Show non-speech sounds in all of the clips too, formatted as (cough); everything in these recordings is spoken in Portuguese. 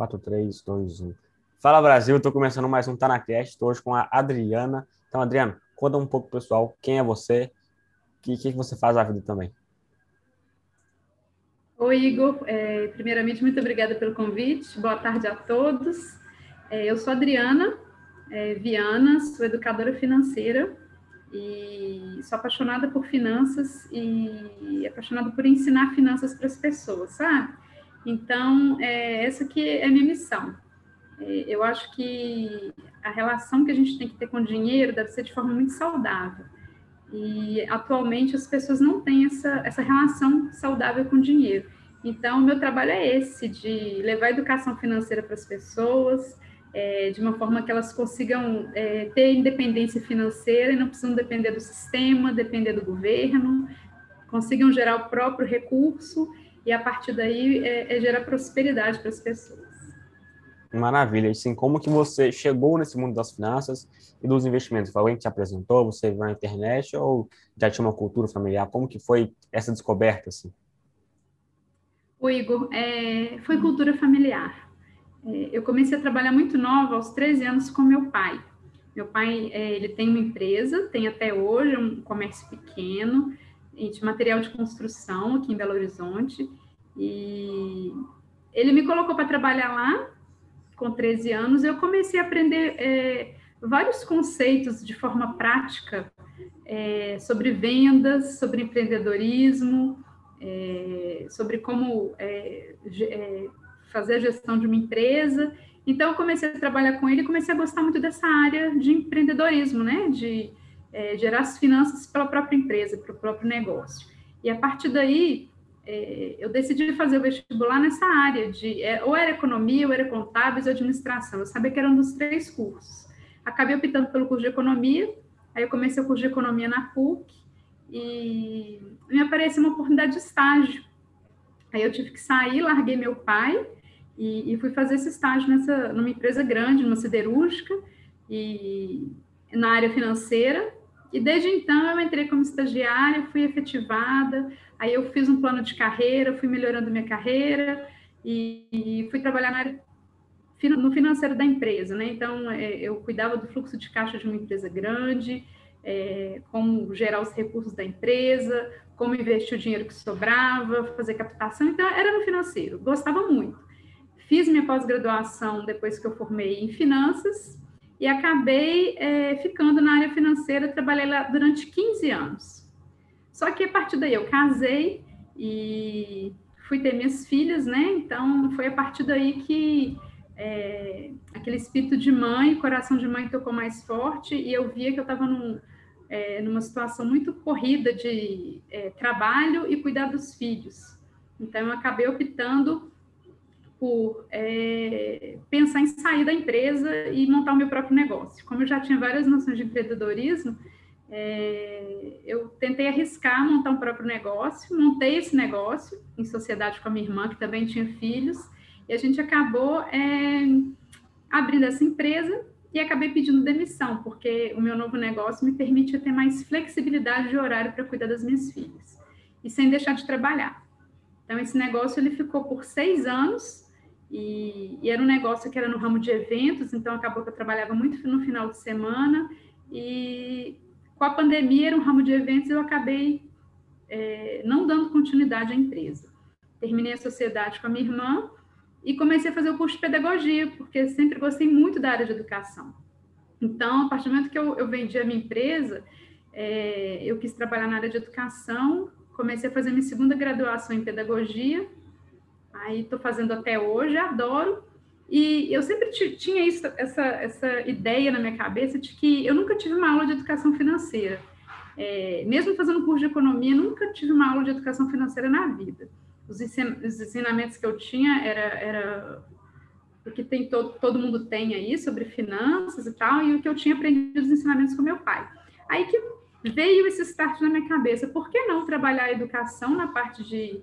4, 3, 2, 1. Fala Brasil, estou começando mais um TanaCast, estou hoje com a Adriana. Então, Adriana, conta um pouco pessoal, quem é você, o que, que você faz na vida também. Oi, Igor. É, primeiramente, muito obrigada pelo convite. Boa tarde a todos. É, eu sou Adriana é, Viana, sou educadora financeira e sou apaixonada por finanças e apaixonada por ensinar finanças para as pessoas, sabe? Então, é, essa que é a minha missão. É, eu acho que a relação que a gente tem que ter com o dinheiro deve ser de forma muito saudável. E atualmente as pessoas não têm essa, essa relação saudável com o dinheiro. Então, o meu trabalho é esse, de levar a educação financeira para as pessoas, é, de uma forma que elas consigam é, ter independência financeira e não precisam depender do sistema, depender do governo, consigam gerar o próprio recurso e a partir daí é, é gerar prosperidade para as pessoas. Maravilha. Assim, como que você chegou nesse mundo das finanças e dos investimentos? Foi alguém que te apresentou? Você viu na internet ou já tinha uma cultura familiar? Como que foi essa descoberta? Assim? O Igor, é, foi cultura familiar. É, eu comecei a trabalhar muito nova, aos 13 anos, com meu pai. Meu pai, é, ele tem uma empresa, tem até hoje um comércio pequeno, de material de construção aqui em Belo Horizonte, e ele me colocou para trabalhar lá com 13 anos, eu comecei a aprender é, vários conceitos de forma prática é, sobre vendas, sobre empreendedorismo, é, sobre como é, é, fazer a gestão de uma empresa. Então, eu comecei a trabalhar com ele e comecei a gostar muito dessa área de empreendedorismo, né? De é, gerar as finanças para a própria empresa, para o próprio negócio. E a partir daí, é, eu decidi fazer o vestibular nessa área de é, ou era economia, ou era contábeis ou administração. Eu sabia que era um dos três cursos. Acabei optando pelo curso de economia, aí eu comecei o curso de economia na PUC e me apareceu uma oportunidade de estágio. Aí eu tive que sair, larguei meu pai e, e fui fazer esse estágio nessa, numa empresa grande, numa siderúrgica, e na área financeira. E desde então eu entrei como estagiária, fui efetivada, aí eu fiz um plano de carreira, fui melhorando minha carreira e, fui trabalhar na área no financeiro da empresa, né? Então é, eu cuidava do fluxo de caixa de uma empresa grande, é, como gerar os recursos da empresa, como investir o dinheiro que sobrava, fazer captação. Então era no financeiro, gostava muito. Fiz minha pós-graduação depois que eu formei em finanças e acabei é, ficando na área financeira, trabalhei lá durante 15 anos. Só que a partir daí eu casei e fui ter minhas filhas, né? Então foi a partir daí que é, aquele espírito de mãe, coração de mãe tocou mais forte e eu via que eu estava num, é, numa situação muito corrida de é, trabalho e cuidar dos filhos. Então eu acabei optando por é, pensar em sair da empresa e montar o meu próprio negócio. Como eu já tinha várias noções de empreendedorismo, é, eu tentei arriscar montar um próprio negócio, montei esse negócio em sociedade com a minha irmã, que também tinha filhos, e a gente acabou é, abrindo essa empresa e acabei pedindo demissão, porque o meu novo negócio me permite ter mais flexibilidade de horário para cuidar das minhas filhas, e sem deixar de trabalhar. Então, esse negócio ele ficou por seis anos, e, e, era um negócio que era no ramo de eventos, então acabou que eu trabalhava muito no final de semana. E com a pandemia, era um ramo de eventos, eu acabei é, não dando continuidade à empresa. Terminei a sociedade com a minha irmã e comecei a fazer o curso de pedagogia, porque sempre gostei muito da área de educação. Então, a partir do momento que eu, eu vendi a minha empresa, é, eu quis trabalhar na área de educação, comecei a fazer minha segunda graduação em pedagogia Aí estou fazendo até hoje, adoro. E eu sempre tinha isso, essa, essa ideia na minha cabeça de que eu nunca tive uma aula de educação financeira. É, mesmo fazendo curso de economia, nunca tive uma aula de educação financeira na vida. Os, ensinamentos que eu tinha era, era o que tem todo, todo mundo tem aí sobre finanças e tal, e o que eu tinha aprendido os ensinamentos com meu pai. Aí que veio esse start na minha cabeça, por que não trabalhar a educação na parte de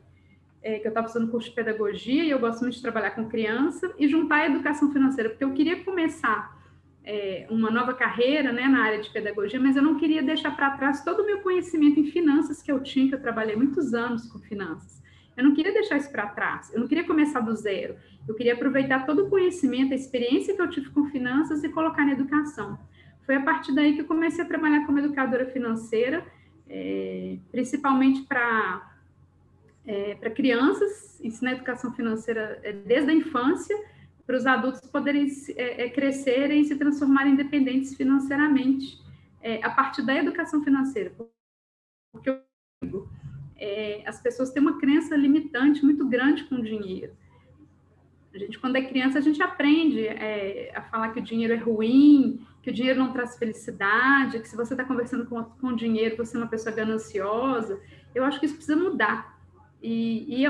é, que eu estava fazendo curso de pedagogia e eu gosto muito de trabalhar com criança e juntar a educação financeira, porque eu queria começar é, uma nova carreira né, na área de pedagogia, mas eu não queria deixar para trás todo o meu conhecimento em finanças que eu tinha, que eu trabalhei muitos anos com finanças. eu não queria deixar isso para trás, eu não queria começar do zero. Eu queria aproveitar todo o conhecimento, a experiência que eu tive com finanças e colocar na educação. Foi a partir daí que eu comecei a trabalhar como educadora financeira, é, principalmente para é, para crianças, ensinar educação financeira é, desde a infância, para os adultos poderem é, é, crescerem e se transformarem independentes financeiramente, é, a partir da educação financeira. Porque eu digo, é, as pessoas têm uma crença limitante muito grande com o dinheiro. A gente, quando é criança, a gente aprende a falar que o dinheiro é ruim, que o dinheiro não traz felicidade, que se você está conversando com, com dinheiro, você é uma pessoa gananciosa. Eu acho que isso precisa mudar. E, e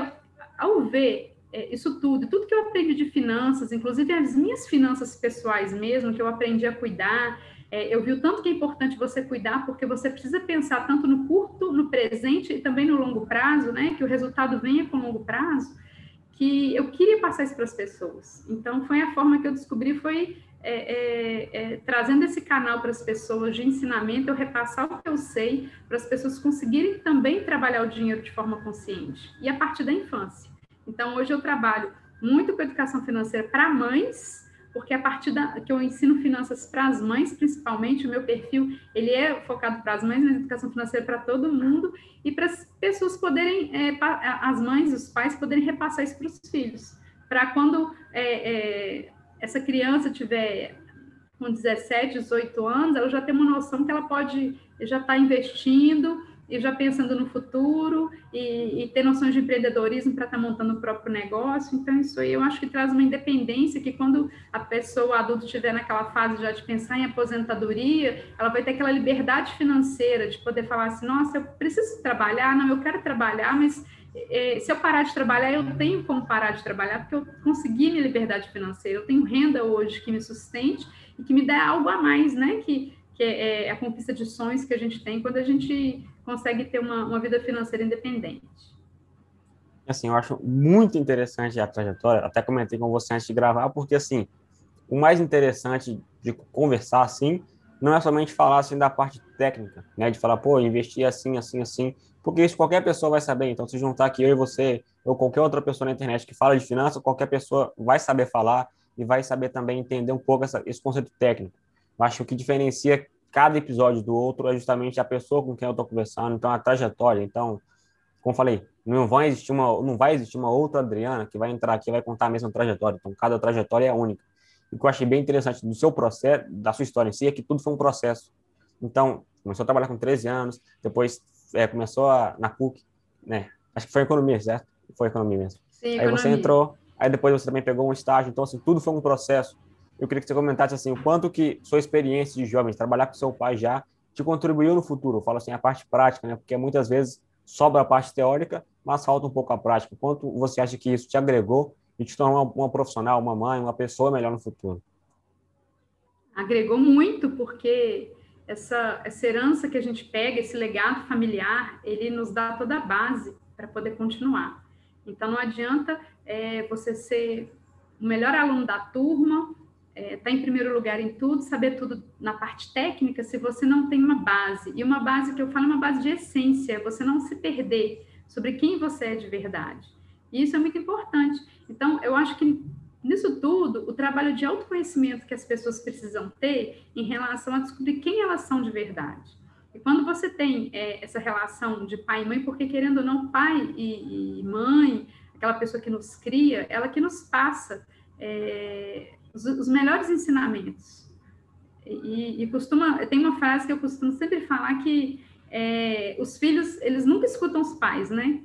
ao ver é, isso tudo, tudo que eu aprendi de finanças, inclusive as minhas finanças pessoais mesmo, que eu aprendi a cuidar, é, eu vi o tanto que é importante você cuidar, porque você precisa pensar tanto no curto, no presente e também no longo prazo, né? Que o resultado venha com longo prazo, que eu queria passar isso para as pessoas. Então, foi a forma que eu descobri, foi é, é, é, trazendo esse canal para as pessoas de ensinamento, eu repassar o que eu sei, para as pessoas conseguirem também trabalhar o dinheiro de forma consciente, e a partir da infância. Então, hoje eu trabalho muito com educação financeira para mães, porque a partir da que eu ensino finanças para as mães, principalmente, o meu perfil ele é focado para as mães, mas educação financeira para todo mundo e para as pessoas poderem, é, as mães, os pais poderem repassar isso para os filhos, para quando é, é, essa criança tiver com 17, 18 anos, ela já tem uma noção que ela pode já estar tá investindo e já pensando no futuro e, e ter noções de empreendedorismo para estar tá montando o próprio negócio. Então, isso aí eu acho que traz uma independência que quando a pessoa adulta estiver naquela fase já de pensar em aposentadoria, ela vai ter aquela liberdade financeira de poder falar assim, nossa, eu preciso trabalhar, não, eu quero trabalhar, mas é, se eu parar de trabalhar, eu tenho como parar de trabalhar, porque eu consegui minha liberdade financeira, eu tenho renda hoje que me sustente e que me dê algo a mais, né? Que, que é, é a conquista de sonhos que a gente tem quando a gente consegue ter uma, uma vida financeira independente. Assim, eu acho muito interessante a trajetória, até comentei com você antes de gravar, porque, assim, o mais interessante de conversar, assim, não é somente falar, assim, da parte técnica, né, de falar, pô, investir assim, assim, assim, porque isso qualquer pessoa vai saber, então, se juntar aqui eu e você, ou qualquer outra pessoa na internet que fala de finanças, qualquer pessoa vai saber falar e vai saber também entender um pouco essa, esse conceito técnico. Eu acho que o que diferencia cada episódio do outro é justamente a pessoa com quem eu estou conversando, então a trajetória. Então, como falei, não vai existir uma, não vai existir uma outra Adriana que vai entrar aqui e vai contar a mesma trajetória. Então, cada trajetória é única. O que eu achei bem interessante do seu processo, da sua história em si, é que tudo foi um processo. Então, começou a trabalhar com 13 anos, depois é, começou a, na PUC, né? Acho que foi economia, certo? Foi economia mesmo. Sim, aí economia. você entrou, aí depois você também pegou um estágio. Então, assim, tudo foi um processo eu queria que você comentasse assim, o quanto que sua experiência de jovem, trabalhar com seu pai já, te contribuiu no futuro. Eu falo assim, a parte prática, né? Porque muitas vezes sobra a parte teórica, mas falta um pouco a prática. Quanto você acha que isso te agregou e te tornou uma, uma profissional, uma mãe, uma pessoa melhor no futuro? Agregou muito, porque essa, essa herança que a gente pega, esse legado familiar, ele nos dá toda a base para poder continuar. Então, não adianta é, você ser o melhor aluno da turma, estar é, tá em primeiro lugar em tudo, saber tudo na parte técnica, se você não tem uma base. E uma base que eu falo é uma base de essência, você não se perder sobre quem você é de verdade. E isso é muito importante. Então, eu acho que nisso tudo, o trabalho de autoconhecimento que as pessoas precisam ter em relação a descobrir quem elas são de verdade. E quando você tem é, essa relação de pai e mãe, porque querendo ou não, pai e, e mãe, aquela pessoa que nos cria, ela que nos passa é, os, os melhores ensinamentos. E, e, costuma, tem uma frase que eu costumo sempre falar que é, os filhos, eles nunca escutam os pais, né?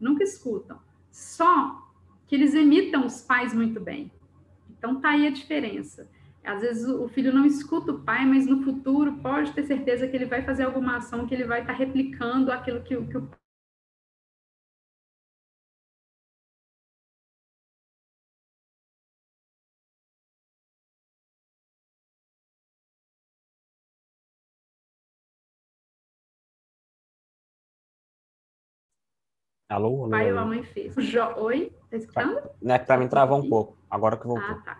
Nunca escutam. Só que eles imitam os pais muito bem. Então tá aí a diferença. Às vezes o filho não escuta o pai, mas no futuro pode ter certeza que ele vai fazer alguma ação que ele vai estar tá replicando aquilo que, que o Alô? alô pai ou a mãe fez. Jo... Oi? Tá escutando? Né, para mim travou um pouco, agora que voltou. Ah, tá.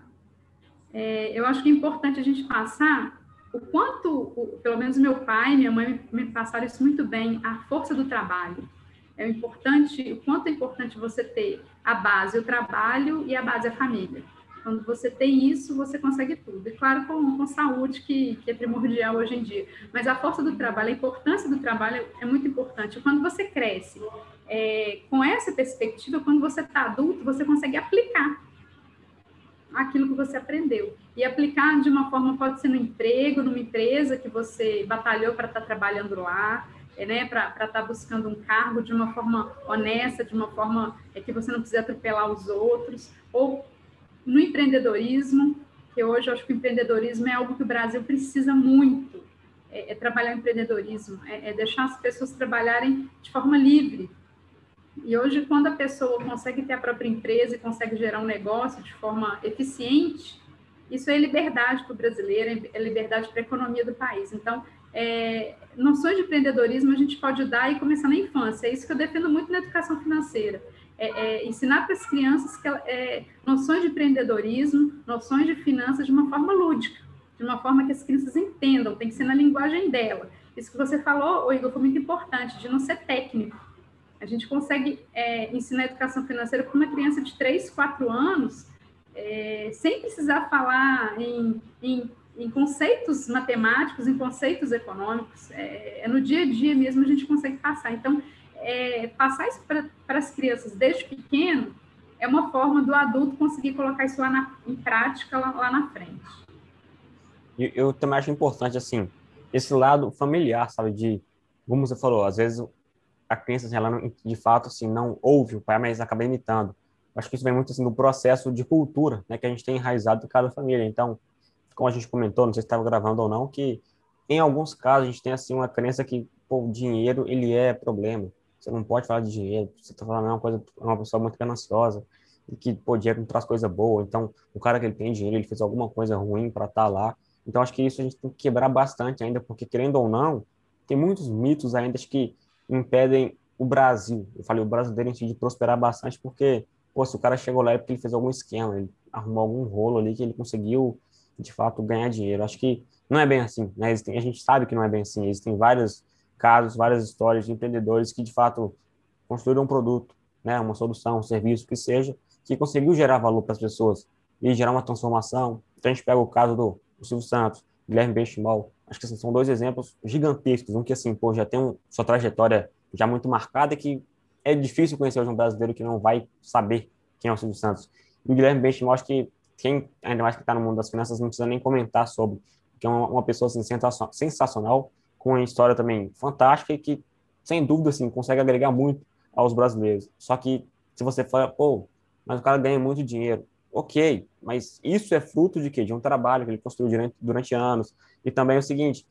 É, eu acho que é importante a gente passar o quanto, o, pelo menos meu pai e minha mãe me passaram isso muito bem, a força do trabalho. é importante, o quanto é importante você ter a base, o trabalho e a base, a família. Quando você tem isso, você consegue tudo. E claro, com, com saúde, que, que é primordial hoje em dia. Mas a força do trabalho, a importância do trabalho é muito importante. Quando você cresce é, com essa perspectiva, quando você está adulto, você consegue aplicar aquilo que você aprendeu. E aplicar de uma forma, pode ser no emprego, numa empresa que você batalhou para estar tá trabalhando lá, é, né, para estar tá buscando um cargo de uma forma honesta, de uma forma é, que você não precisa atropelar os outros, ou no empreendedorismo, que hoje eu acho que o empreendedorismo é algo que o Brasil precisa muito, é, é trabalhar o empreendedorismo, é, é deixar as pessoas trabalharem de forma livre. E hoje, quando a pessoa consegue ter a própria empresa e consegue gerar um negócio de forma eficiente, isso é liberdade para o brasileiro, é liberdade para a economia do país. Então, é, noções de empreendedorismo a gente pode dar e começar na infância. É isso que eu defendo muito na educação financeira é, é, ensinar para as crianças que, é, noções de empreendedorismo, noções de finanças de uma forma lúdica, de uma forma que as crianças entendam, tem que ser na linguagem dela. Isso que você falou, Igor, foi muito importante, de não ser técnico. A gente consegue é, ensinar educação financeira para uma criança de 3, 4 anos, é, sem precisar falar em, em, em, conceitos matemáticos, em conceitos econômicos. É, é no dia a dia mesmo a gente consegue passar. Então, é, passar isso para as crianças desde pequeno é uma forma do adulto conseguir colocar isso lá na, em prática lá, lá na frente. Eu, eu também acho importante, assim, esse lado familiar, sabe, de, como você falou, às vezes a criança, assim, ela não, de fato, assim, não ouve o pai, mas acaba imitando. Acho que isso vem muito, assim, do processo de cultura, né, que a gente tem enraizado em cada família. Então, como a gente comentou, não sei se estava gravando ou não, que em alguns casos a gente tem, assim, uma crença que, pô, dinheiro, ele é problema. Você não pode falar de dinheiro. Você está falando é uma coisa, é uma pessoa muito gananciosa e que pô, dinheiro não traz coisa boa. Então, o cara que ele tem dinheiro, ele fez alguma coisa ruim para estar tá lá. Então, acho que isso a gente tem que quebrar bastante ainda, porque querendo ou não, tem muitos mitos ainda que impedem o Brasil, eu falei o brasileiro em de prosperar bastante, porque pô, se o cara chegou lá é porque ele fez algum esquema, ele arrumou algum rolo ali que ele conseguiu, de fato, ganhar dinheiro. Acho que não é bem assim, né? Existem, a gente sabe que não é bem assim, existem vários casos, várias histórias de empreendedores que de fato construíram um produto, né, uma solução, um serviço que seja, que conseguiu gerar valor para as pessoas e gerar uma transformação. Então a gente pega o caso do, do Silvio Santos, Guilherme Benchimol, acho que assim, são dois exemplos gigantescos, um que assim, pô, já tem um, sua trajetória já muito marcada que é difícil conhecer hoje um brasileiro que não vai saber quem é o Silvio Santos. E o Guilherme Benchimol, acho que quem, ainda mais que está no mundo das finanças, não precisa nem comentar sobre, que é uma, uma pessoa assim, sensacional, com uma história também fantástica e que, sem dúvida, assim, consegue agregar muito aos brasileiros. Só que, se você fala, pô, mas o cara ganha muito dinheiro. Ok, mas isso é fruto de quê? De um trabalho que ele construiu durante, durante anos. E também é o seguinte,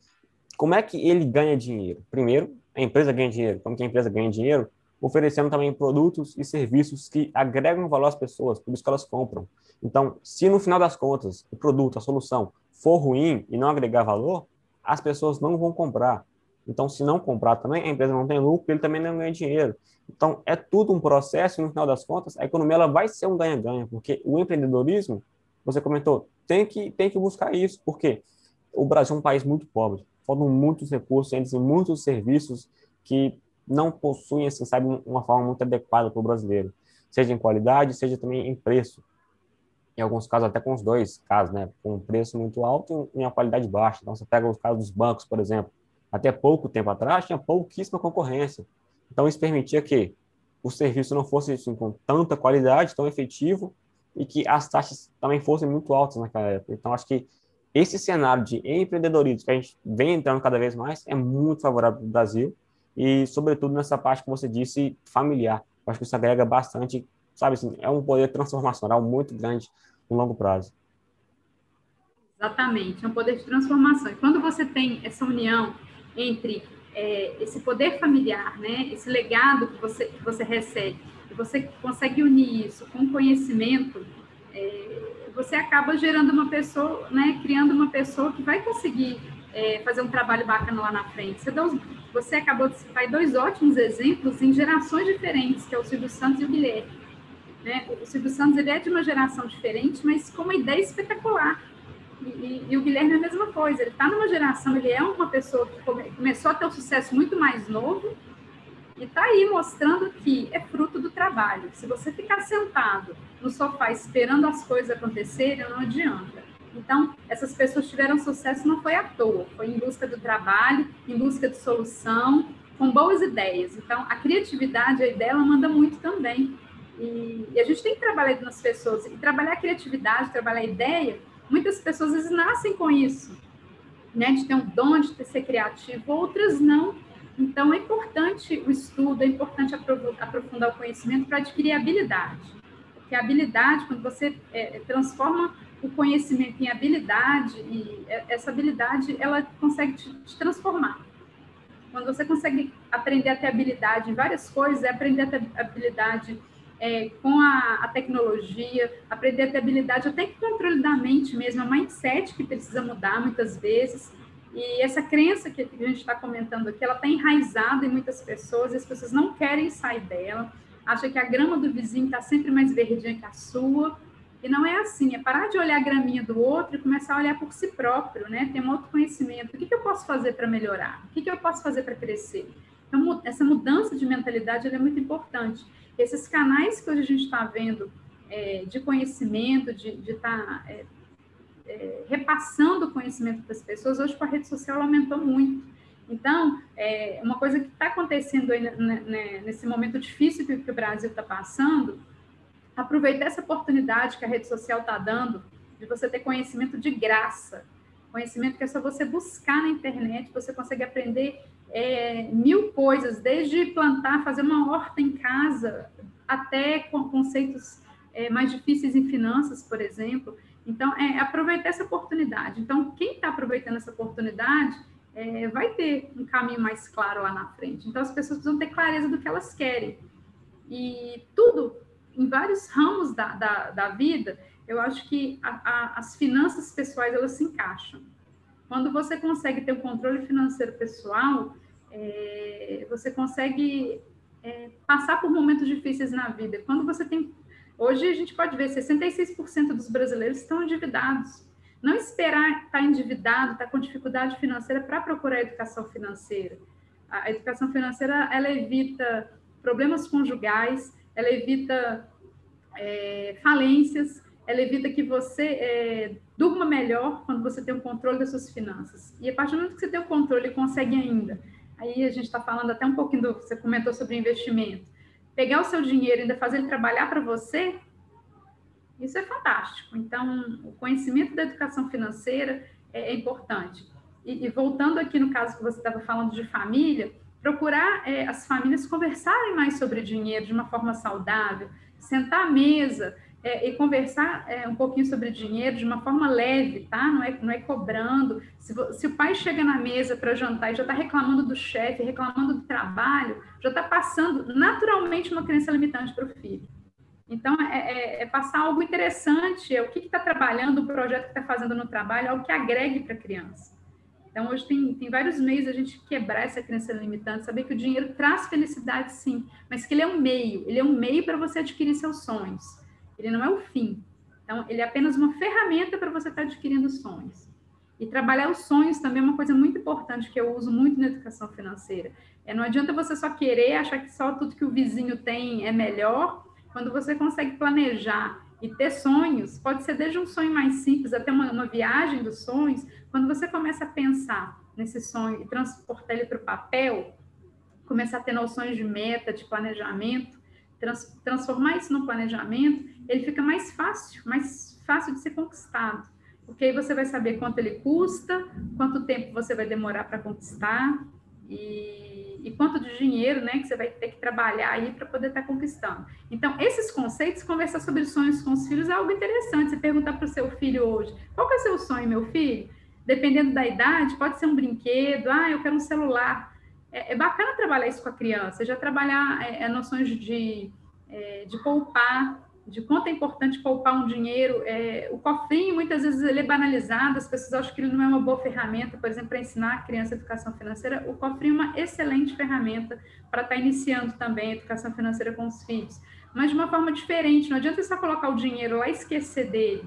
como é que ele ganha dinheiro? Primeiro, a empresa ganha dinheiro. Como que a empresa ganha dinheiro? Oferecendo também produtos e serviços que agregam valor às pessoas, por isso que elas compram. Então, se no final das contas o produto, a solução for ruim e não agregar valor, as pessoas não vão comprar. Então, se não comprar também, a empresa não tem lucro, ele também não ganha dinheiro. Então, é tudo um processo e, no final das contas, a economia ela vai ser um ganha-ganha, porque o empreendedorismo, você comentou, tem que, tem que buscar isso, porque o Brasil é um país muito pobre, faltam muitos recursos, tem muitos serviços que não possuem, assim, sabe, uma forma muito adequada para o brasileiro, seja em qualidade, seja também em preço em alguns casos até com os dois casos, né, com um preço muito alto e uma qualidade baixa. Então, você pega os casos dos bancos, por exemplo, até pouco tempo atrás tinha pouquíssima concorrência. Então, isso permitia que o serviço não fosse assim, com tanta qualidade, tão efetivo, e que as taxas também fossem muito altas naquela época. Então, acho que esse cenário de empreendedorismo que a gente vem entrando cada vez mais é muito favorável para o Brasil, e, sobretudo, nessa parte que você disse, familiar. Eu acho que isso agrega bastante sabe assim, é um poder transformacional muito grande no longo prazo. Exatamente, é um poder de transformação. E quando você tem essa união entre é, esse poder familiar, né, esse legado que você, que você recebe, e você consegue unir isso com conhecimento, é, você acaba gerando uma pessoa, né, criando uma pessoa que vai conseguir é, fazer um trabalho bacana lá na frente. Você, deu, você acabou de citar dois ótimos exemplos em gerações diferentes, que é o Silvio Santos e o Guilherme né? O Silvio Santos ele é de uma geração diferente, mas com uma ideia espetacular. E, e, e o Guilherme é a mesma coisa. Ele está numa geração, ele é uma pessoa que come, começou a ter um sucesso muito mais novo, E está aí mostrando que é fruto do trabalho. Se você ficar sentado no sofá esperando as coisas acontecerem, não adianta. Então, essas pessoas tiveram sucesso não foi à toa, foi em busca do trabalho, em busca de solução, com boas ideias. Então, a criatividade, a ideia, ela manda muito também. E, e, a gente tem que trabalhar nas pessoas. E trabalhar a criatividade, trabalhar a ideia, muitas pessoas às vezes nascem com isso, né? De ter um dom de ser criativo, outras não. Então, é importante o estudo, é importante aprofundar o conhecimento para adquirir habilidade. Porque a habilidade, quando você é, transforma o conhecimento em habilidade, e é, essa habilidade, ela consegue te, te transformar. Quando você consegue aprender a ter habilidade em várias coisas, é aprender a ter habilidade é, com a, a, tecnologia, aprender a ter habilidade até que controle da mente mesmo, é o mindset que precisa mudar muitas vezes. E essa crença que a gente está comentando aqui, ela está enraizada em muitas pessoas, e as pessoas não querem sair dela, acham que a grama do vizinho está sempre mais verdinha que a sua, e não é assim, é parar de olhar a graminha do outro e começar a olhar por si próprio, né? Ter um autoconhecimento. O que, que eu posso fazer para melhorar? O que, que eu posso fazer para crescer? Então, essa mudança de mentalidade é muito importante. Esses canais que hoje a gente está vendo é, de conhecimento, de estar tá, é, é, repassando o conhecimento das pessoas, hoje com a rede social aumentou muito. Então, é, uma coisa que está acontecendo aí, né, né, nesse momento difícil que, que o Brasil está passando, aproveitar essa oportunidade que a rede social está dando de você ter conhecimento de graça, conhecimento que é só você buscar na internet, você consegue aprender é, mil coisas, desde plantar, fazer uma horta em casa, até com conceitos é, mais difíceis em finanças, por exemplo. Então, é aproveitar essa oportunidade. Então, quem está aproveitando essa oportunidade é, vai ter um caminho mais claro lá na frente. Então, as pessoas precisam ter clareza do que elas querem. E tudo, em vários ramos da, da, da vida, eu acho que a, a, as finanças pessoais, elas se encaixam. Quando você consegue ter um controle financeiro pessoal, é, você consegue é, passar por momentos difíceis na vida. Quando você tem. Hoje a gente pode ver 66% dos brasileiros estão endividados. Não esperar estar endividado, estar com dificuldade financeira para procurar educação financeira. A educação financeira ela evita problemas conjugais, ela evita é, falências, ela evita que você é, durma melhor quando você tem o controle das suas finanças. E a partir do momento que você tem o controle consegue ainda, aí a gente está falando até um pouquinho do, você comentou sobre investimento, pegar o seu dinheiro e ainda fazer ele trabalhar para você, isso é fantástico. Então, o conhecimento da educação financeira é, é importante. E, e, voltando aqui no caso que você estava falando de família, procurar é, as famílias conversarem mais sobre dinheiro de uma forma saudável, sentar à mesa, é, e conversar é, um pouquinho sobre dinheiro de uma forma leve, tá? Não é, não é cobrando. Se, se o pai chega na mesa para jantar e já está reclamando do chefe, reclamando do trabalho, já está passando naturalmente uma crença limitante para o filho. Então, é, é, é, passar algo interessante, é o que está trabalhando, o projeto que está fazendo no trabalho, algo que agregue para a criança. Então, hoje tem, tem vários meios a gente quebrar essa crença limitante, saber que o dinheiro traz felicidade, sim, mas que ele é um meio, ele é um meio para você adquirir seus sonhos ele não é o fim. Então, ele é apenas uma ferramenta para você estar adquirindo sonhos. E trabalhar os sonhos também é uma coisa muito importante que eu uso muito na educação financeira. É, não adianta você só querer achar que só tudo que o vizinho tem é melhor. Quando você consegue planejar e ter sonhos, pode ser desde um sonho mais simples até uma, uma viagem dos sonhos. Quando você começa a pensar nesse sonho e transportar ele para o papel, começar a ter noções de meta, de planejamento, trans, transformar isso no planejamento, ele fica mais fácil, mais fácil de ser conquistado. Porque aí você vai saber quanto ele custa, quanto tempo você vai demorar para conquistar e, e, quanto de dinheiro né, que você vai ter que trabalhar aí para poder estar tá conquistando. Então, esses conceitos, conversar sobre sonhos com os filhos é algo interessante. Você perguntar para o seu filho hoje, qual é o seu sonho, meu filho? Dependendo da idade, pode ser um brinquedo, ah, eu quero um celular. É, é bacana trabalhar isso com a criança, já trabalhar é, é noções de, é, de poupar, de quanto é importante poupar um dinheiro. É, o cofrinho, muitas vezes, ele é banalizado, as pessoas acham que ele não é uma boa ferramenta, por exemplo, para ensinar a criança a educação financeira. O cofrinho é uma excelente ferramenta para estar tá iniciando também a educação financeira com os filhos, mas de uma forma diferente. Não adianta só colocar o dinheiro lá e esquecer dele.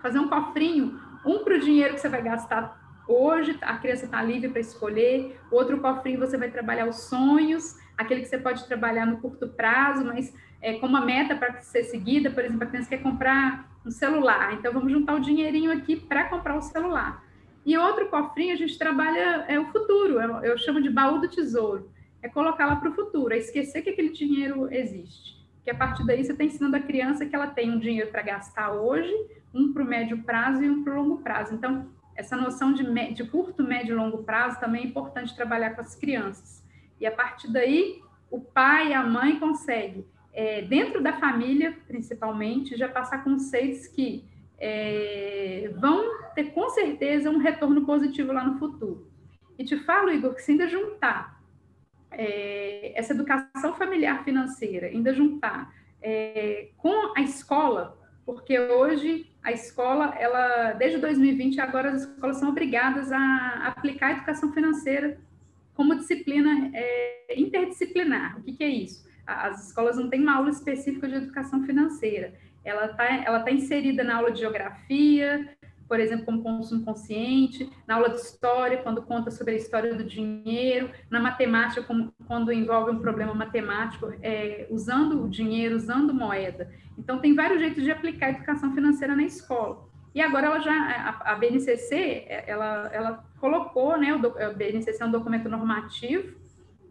Fazer um cofrinho, um para o dinheiro que você vai gastar hoje, a criança está livre para escolher, outro cofrinho você vai trabalhar os sonhos, aquele que você pode trabalhar no curto prazo, mas é, com uma meta para ser seguida, por exemplo, a criança quer comprar um celular, então vamos juntar o dinheirinho aqui para comprar o celular. E outro cofrinho a gente trabalha é o futuro, eu, eu chamo de baú do tesouro, é colocar lá para o futuro, é esquecer que aquele dinheiro existe. Que a partir daí você está ensinando a criança que ela tem um dinheiro para gastar hoje, um para o médio prazo e um para o longo prazo. Então, essa noção de, de curto, médio e longo prazo também é importante trabalhar com as crianças. E a partir daí, o pai e a mãe conseguem, é, dentro da família, principalmente, já passar conceitos que é, vão ter com certeza um retorno positivo lá no futuro. E te falo, Igor, que se ainda juntar é, essa educação familiar financeira, ainda juntar é, com a escola, porque hoje a escola, ela desde 2020 agora as escolas são obrigadas a aplicar a educação financeira como disciplina é, interdisciplinar. O que, que, é isso? As escolas não têm uma aula específica de educação financeira. Ela está ela tá inserida na aula de geografia, por exemplo, como consumo consciente, na aula de história, quando conta sobre a história do dinheiro, na matemática, como, quando envolve um problema matemático, é, usando o dinheiro, usando moeda. Então, tem vários jeitos de aplicar a educação financeira na escola. E agora ela já, a, a BNCC, ela, ela colocou, né, o, a BNCC é um documento normativo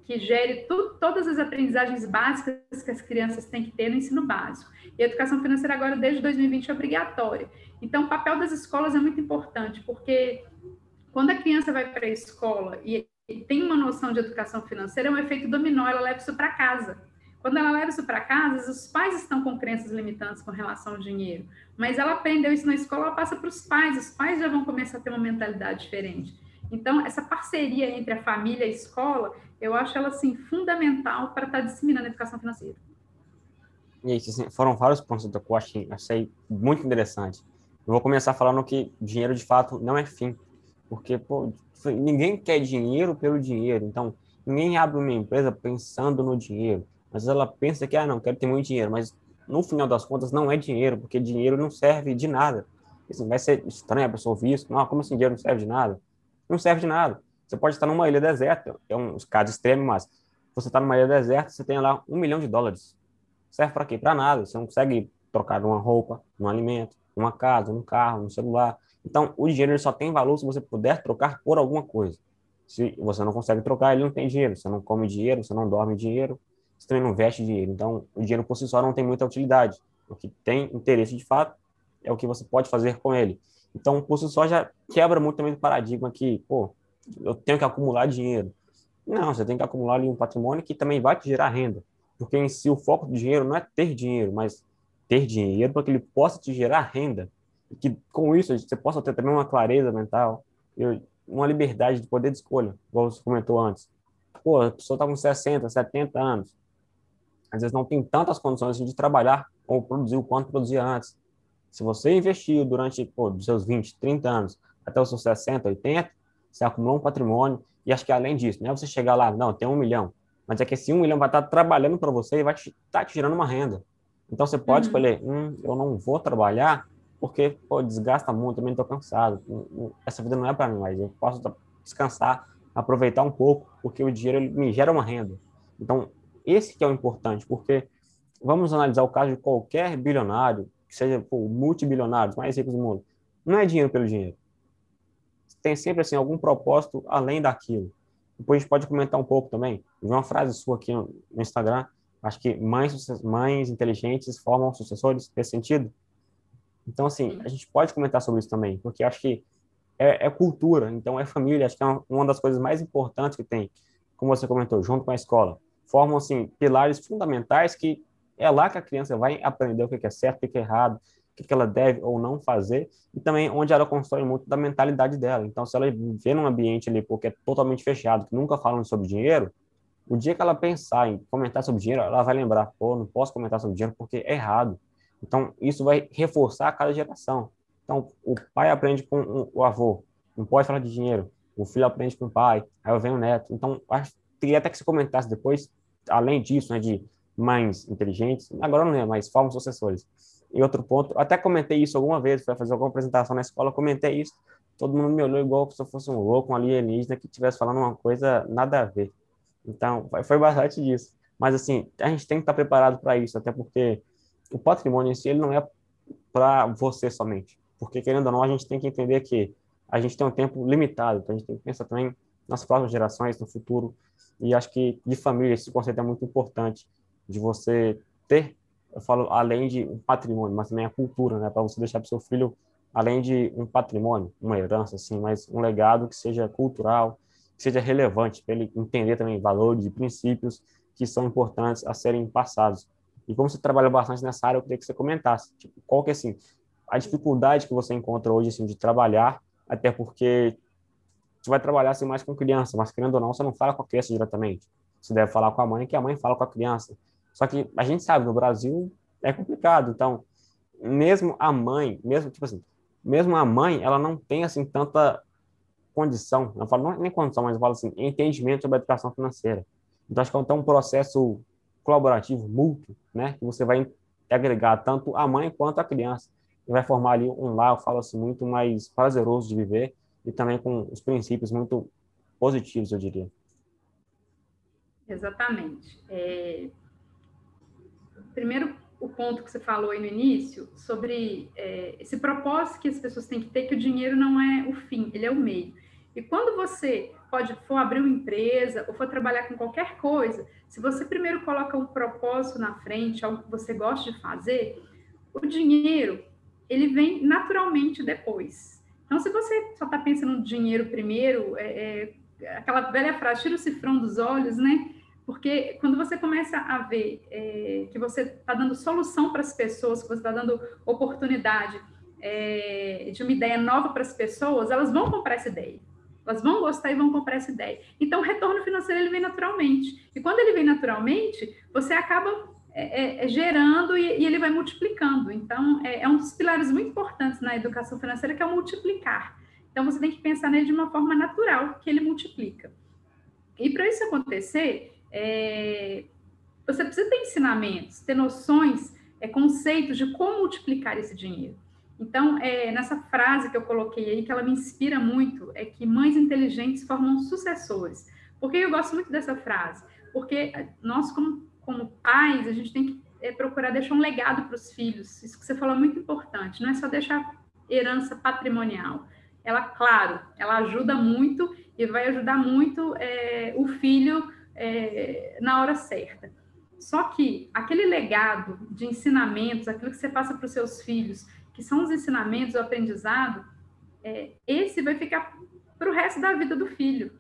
que gere tu, todas as aprendizagens básicas que as crianças têm que ter no ensino básico. E a educação financeira agora, desde 2020, é obrigatória. Então, o papel das escolas é muito importante, porque quando a criança vai para a escola e, tem uma noção de educação financeira, é um efeito dominó, ela leva isso para casa. Quando ela leva isso para casa, os pais estão com crenças limitantes com relação ao dinheiro. Mas ela aprendeu isso na escola, ela passa para os pais, os pais já vão começar a ter uma mentalidade diferente. Então, essa parceria entre a família e a escola, eu acho ela assim fundamental para estar disseminando a educação financeira. E aí, assim, foram vários pontos que eu achei, muito interessante. Eu vou começar falando que dinheiro de fato não é fim, porque pô, ninguém quer dinheiro pelo dinheiro. Então, ninguém abre uma empresa pensando no dinheiro. Mas ela pensa que, ah, não, quero ter muito dinheiro, mas no final das contas não é dinheiro, porque dinheiro não serve de nada. Assim, vai ser estranho a pessoa ouvir isso. Não, como assim dinheiro não serve de nada? Não serve de nada. Você pode estar numa ilha deserta, é um caso extremo, mas você está numa ilha deserta, você tem lá um milhão de dólares. Serve para quê? Para nada. Você não consegue trocar uma roupa, um alimento, uma casa, um carro, um celular. Então, o dinheiro só tem valor se você puder trocar por alguma coisa. Se você não consegue trocar, ele não tem dinheiro. Você não come dinheiro, você não dorme dinheiro, você também não veste dinheiro. Então, o dinheiro por si só não tem muita utilidade. O que tem interesse de fato é o que você pode fazer com ele. Então, por si só já quebra muito também do paradigma que, pô, eu tenho que acumular dinheiro. Não, você tem que acumular ali um patrimônio que também vai te gerar renda. Porque em si o foco do dinheiro não é ter dinheiro, mas ter dinheiro para que ele possa te gerar renda. E que com isso você possa ter também uma clareza mental, uma liberdade de poder de escolha, igual você comentou antes. Pô, a pessoa está com 60, 70 anos. Às vezes não tem tantas condições de trabalhar ou produzir o quanto produzia antes. Se você investiu durante pô, dos seus 20, 30 anos até os seus 60, 80, você acumulou um patrimônio. E acho que além disso, não é você chegar lá, não, tem um milhão. Mas é que esse um milhão vai estar trabalhando para você e vai estar te, tá te gerando uma renda. Então você pode uhum. escolher, hum, eu não vou trabalhar porque pô, desgasta muito, também estou cansado. Hum, hum, essa vida não é para mim, mas eu posso descansar, aproveitar um pouco, porque o dinheiro me gera uma renda. Então, esse que é o importante, porque vamos analisar o caso de qualquer bilionário, que seja pô, multibilionário, mais ricos do mundo. Não é dinheiro pelo dinheiro. Tem sempre assim algum propósito além daquilo. Depois a gente pode comentar um pouco também. Vi uma frase sua aqui no Instagram Acho que mães, mães inteligentes formam sucessores nesse sentido. Então, assim, a gente pode comentar sobre isso também, porque acho que é, é cultura, então é família, acho que é uma, uma, das coisas mais importantes que tem, como você comentou, junto com a escola. Formam, assim, pilares fundamentais que é lá que a criança vai aprender o que é certo, o que é errado, o que ela deve ou não fazer, e também onde ela constrói muito da mentalidade dela. Então, se ela vê num ambiente ali, porque é totalmente fechado, que nunca falam sobre dinheiro, o dia que ela pensar em comentar sobre dinheiro, ela vai lembrar, pô, não posso comentar sobre dinheiro porque é errado. Então, isso vai reforçar a cada geração. Então, o pai aprende com o avô, não pode falar de dinheiro. O filho aprende com o pai, aí vem o neto. Então, acho queria até que se comentasse depois, além disso, né, de mães inteligentes, agora não é, mas formam sucessores. E outro ponto, até comentei isso alguma vez, foi fazer alguma apresentação na escola, comentei isso, todo mundo me olhou igual se eu fosse um louco, um alienígena que estivesse falando uma coisa nada a ver. Então, foi bastante disso. Mas, assim, a gente tem que estar preparado para isso, até porque o patrimônio em si, ele não é para você somente. Porque, querendo ou não, a gente tem que entender que a gente tem um tempo limitado, então a gente tem que pensar também nas próximas gerações, no futuro. E acho que de família esse conceito é muito importante, de você ter, eu falo, além de um patrimônio, mas também a cultura, né? Para você deixar para seu filho, além de um patrimônio, uma herança, assim, mas um legado que seja cultural, que seja relevante, para ele entender também valores e princípios que são importantes a serem passados. E como você trabalha bastante nessa área, eu queria que você comentasse, tipo, qual que é, assim, a dificuldade que você encontra hoje, assim, de trabalhar, até porque você vai trabalhar assim mais com criança, mas querendo ou não, você não fala com a criança diretamente. Você deve falar com a mãe, que a mãe fala com a criança. Só que a gente sabe, no Brasil é complicado. Então, mesmo a mãe, mesmo tipo assim, mesmo a mãe, ela não tem assim tanta condição, não falo nem condição, mas eu falo assim, entendimento sobre a educação financeira. Então, acho que é um processo colaborativo, mútuo, né, que você vai agregar tanto a mãe quanto a criança. E vai formar ali um lar, eu falo assim, muito mais prazeroso de viver e também com os princípios muito positivos, eu diria. Exatamente. É... Primeiro, o ponto que você falou aí no início, sobre é, esse propósito que as pessoas têm que ter, que o dinheiro não é o fim, ele é o meio. E quando você pode for abrir uma empresa ou for trabalhar com qualquer coisa, se você primeiro coloca um propósito na frente, algo que você gosta de fazer, o dinheiro ele vem naturalmente depois. Então, se você só está pensando no dinheiro primeiro, é, é, aquela velha frase, tira o cifrão dos olhos, né? Porque quando você começa a ver é, que você está dando solução para as pessoas, que você está dando oportunidade é, de uma ideia nova para as pessoas, elas vão comprar essa ideia. Elas vão gostar e vão comprar essa ideia. Então, o retorno financeiro ele vem naturalmente. E quando ele vem naturalmente, você acaba é, é, é, gerando e, e, ele vai multiplicando. Então, é, é, um dos pilares muito importantes na educação financeira, que é o multiplicar. Então, você tem que pensar nele de uma forma natural, que ele multiplica. E para isso acontecer, é, você precisa ter ensinamentos, ter noções, é, conceitos de como multiplicar esse dinheiro. Então, é, nessa frase que eu coloquei aí, que ela me inspira muito, é que mães inteligentes formam sucessores. Por que eu gosto muito dessa frase? Porque nós, como como pais, a gente tem que é, procurar deixar um legado para os filhos. Isso que você falou é muito importante. Não é só deixar herança patrimonial. Ela, claro, ela ajuda muito e vai ajudar muito é, o filho é, na hora certa. Só que aquele legado de ensinamentos, aquilo que você passa para os seus filhos, que são os ensinamentos, o aprendizado, é, esse vai ficar para o resto da vida do filho.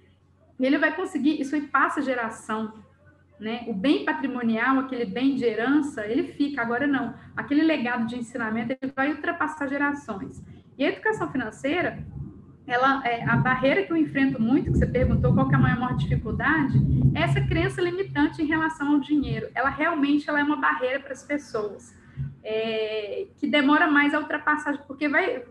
Ele vai conseguir, isso aí passa geração né? O bem patrimonial, aquele bem de herança, ele fica, agora não. Aquele legado de ensinamento, ele vai ultrapassar gerações. E a educação financeira, ela é a barreira que eu enfrento muito, que você perguntou qual é a maior dificuldade, é essa crença limitante em relação ao dinheiro. Ela realmente ela é uma barreira para as pessoas, é, que demora mais a ultrapassar, porque vai,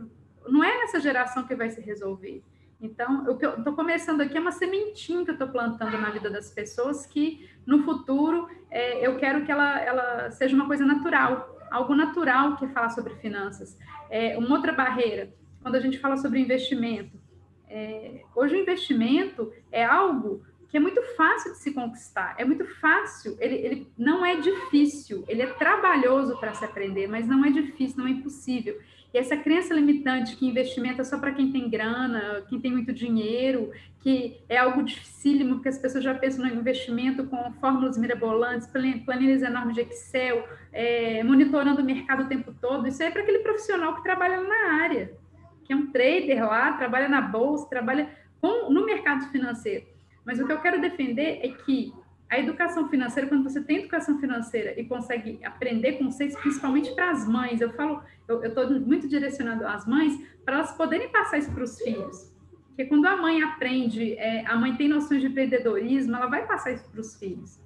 não é nessa geração que vai se resolver. Então, o que eu estou começando aqui é uma sementinha que eu estou plantando na vida das pessoas que, no futuro, é, eu quero que ela, ela seja uma coisa natural, algo natural que falar sobre finanças. É, uma outra barreira, quando a gente fala sobre investimento, é, hoje o investimento é algo que é muito fácil de se conquistar, é muito fácil, ele, ele não é difícil, ele é trabalhoso para se aprender, mas não é difícil, não é impossível. E essa crença limitante que investimento é só para quem tem grana, quem tem muito dinheiro, que é algo dificílimo, porque as pessoas já pensam no investimento com fórmulas mirabolantes, planilhas enormes de Excel, é, monitorando o mercado o tempo todo. Isso é para aquele profissional que trabalha na área, que é um trader lá, trabalha na bolsa, trabalha com, no mercado financeiro. Mas o que eu quero defender é que a educação financeira, quando você tem educação financeira e consegue aprender conceitos, principalmente para as mães, eu falo, eu estou muito direcionado às mães, para elas poderem passar isso para os filhos. Porque quando a mãe aprende, é, a mãe tem noções de empreendedorismo, ela vai passar isso para os filhos.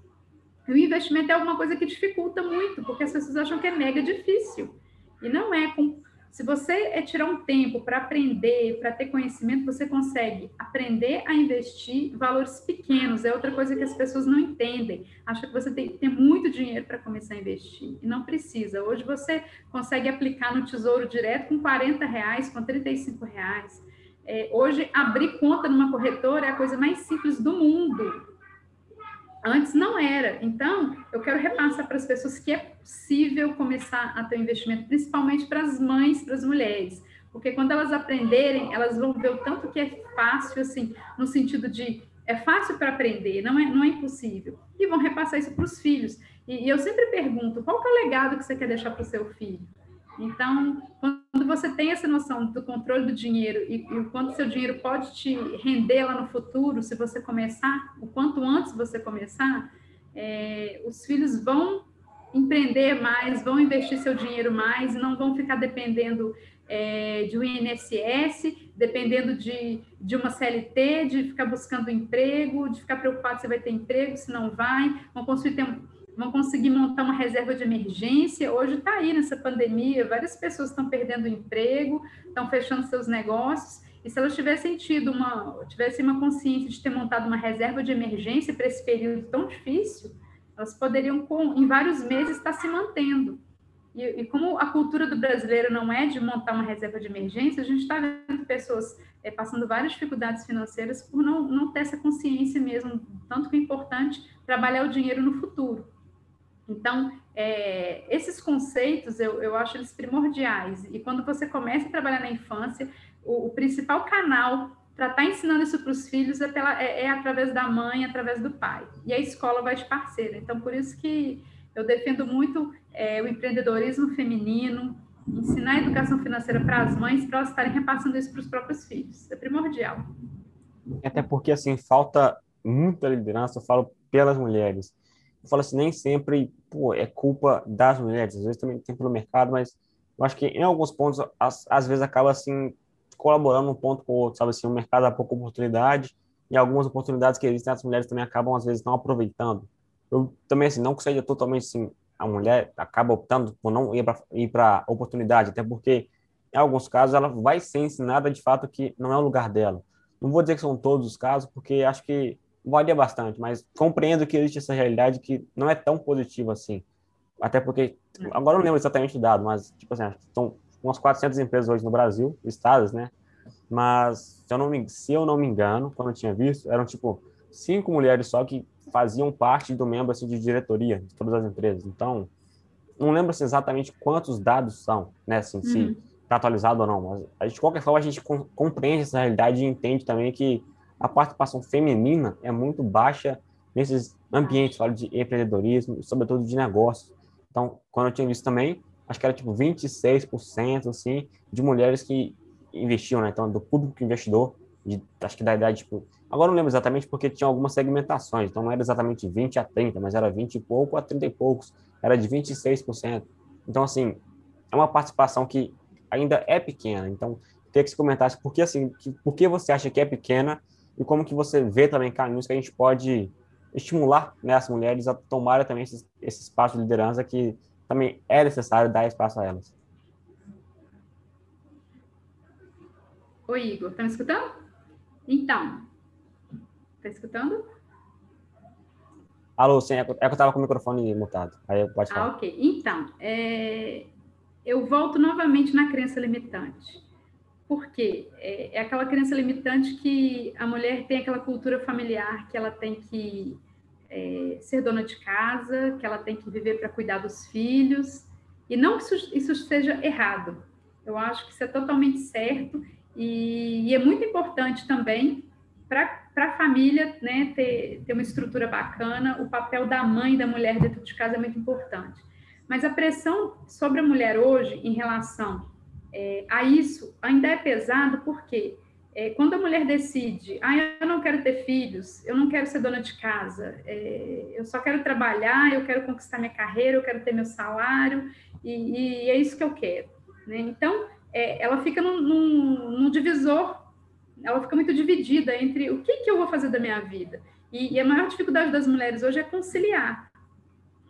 E o investimento é alguma coisa que dificulta muito, porque as pessoas acham que é mega difícil. E não é. Com, se você é tirar um tempo para aprender, para ter conhecimento, você consegue aprender a investir valores pequenos. É outra coisa que as pessoas não entendem. Acha que você tem que ter muito dinheiro para começar a investir. E não precisa. Hoje você consegue aplicar no Tesouro Direto com 40 reais, com 35 reais. É, hoje, abrir conta numa corretora é a coisa mais simples do mundo. Antes não era. Então, eu quero repassar para as pessoas que é possível começar a ter um investimento, principalmente para as mães, para as mulheres. Porque quando elas aprenderem, elas vão ver o tanto que é fácil, assim, no sentido de é fácil para aprender, não é, não é impossível. E vão repassar isso para os filhos. E, e, eu sempre pergunto, qual que é o legado que você quer deixar para o seu filho? Então, quando você tem essa noção do controle do dinheiro e, e o quanto seu dinheiro pode te render lá no futuro, se você começar, o quanto antes você começar, é, os filhos vão empreender mais, vão investir seu dinheiro mais, não vão ficar dependendo é, de um INSS, dependendo de, de uma CLT, de ficar buscando emprego, de ficar preocupado se vai ter emprego, se não vai, vão conseguir, ter, vão conseguir montar uma reserva de emergência. Hoje está aí nessa pandemia, várias pessoas estão perdendo emprego, estão fechando seus negócios, e se elas tivessem tido uma, tivessem uma consciência de ter montado uma reserva de emergência para esse período tão difícil, elas poderiam, com, em vários meses, estar se mantendo. E, e, como a cultura do brasileiro não é de montar uma reserva de emergência, a gente está vendo pessoas é, passando várias dificuldades financeiras por não, não ter essa consciência mesmo, tanto que é importante trabalhar o dinheiro no futuro. Então, é, esses conceitos, eu, eu acho eles primordiais. E quando você começa a trabalhar na infância, o, o principal canal para estar tá ensinando isso para os filhos é, pela, é, é através da mãe, através do pai. E a escola vai de parceira. Então, por isso que eu defendo muito é, o empreendedorismo feminino, ensinar a educação financeira para as mães, para elas estarem repassando isso para os próprios filhos. É primordial. Até porque, assim, falta muita liderança, eu falo pelas mulheres. Eu falo assim, nem sempre pô, é culpa das mulheres, às vezes também tem pelo mercado, mas eu acho que em alguns pontos, às, às vezes acaba, assim, colaborando um ponto com o outro, sabe assim, o mercado dá pouca oportunidade, e algumas oportunidades que existem, as mulheres também acabam, às vezes, não aproveitando eu também, assim, não que seja totalmente assim, a mulher acaba optando por não ir para oportunidade, até porque, em alguns casos, ela vai ser ensinada de fato que não é o lugar dela. Não vou dizer que são todos os casos, porque acho que varia bastante, mas compreendo que existe essa realidade que não é tão positiva assim. Até porque, agora eu não lembro exatamente o dado, mas, tipo assim, são umas 400 empresas hoje no Brasil, listadas, né? Mas, se eu não me, se eu não me engano, quando eu tinha visto, eram, tipo, cinco mulheres só que faziam parte do membro assim, de diretoria de todas as empresas. Então, não lembro assim, exatamente quantos dados são, né, assim, uhum. se está atualizado ou não, mas a gente, de qualquer forma a gente compreende essa realidade e entende também que a participação feminina é muito baixa nesses ambientes, falo de empreendedorismo, sobretudo de negócios. Então, quando eu tinha visto também, acho que era tipo 26% assim de mulheres que investiam, né? Então, do público investidor, de, acho que da idade tipo Agora não lembro exatamente porque tinha algumas segmentações, então não era exatamente 20 a 30, mas era 20 e pouco a 30 e poucos, era de 26%. Então, assim, é uma participação que ainda é pequena. Então, queria que você comentasse por que, assim, que, por que você acha que é pequena e como que você vê também caminhos que a gente pode estimular né, as mulheres a tomarem também esse, esse espaço de liderança que também é necessário dar espaço a elas. Oi, Igor, tá me escutando? Então, Tá escutando? Alô, sim, é que eu estava com o microfone mutado. Aí pode falar. Ah, ok. Então, é, eu volto novamente na crença limitante. Por quê? É, é aquela crença limitante que a mulher tem aquela cultura familiar que ela tem que é, ser dona de casa, que ela tem que viver para cuidar dos filhos. E não que isso, isso seja errado. Eu acho que isso é totalmente certo e, e é muito importante também para a família né, ter, ter uma estrutura bacana, o papel da mãe e da mulher dentro de casa é muito importante. Mas a pressão sobre a mulher hoje em relação é, a isso ainda é pesado, porque é, quando a mulher decide, ah, eu não quero ter filhos, eu não quero ser dona de casa, é, eu só quero trabalhar, eu quero conquistar minha carreira, eu quero ter meu salário, e, e é isso que eu quero. Né? Então, é, ela fica num, num, num divisor ela fica muito dividida entre o que, que eu vou fazer da minha vida. E, e, a maior dificuldade das mulheres hoje é conciliar.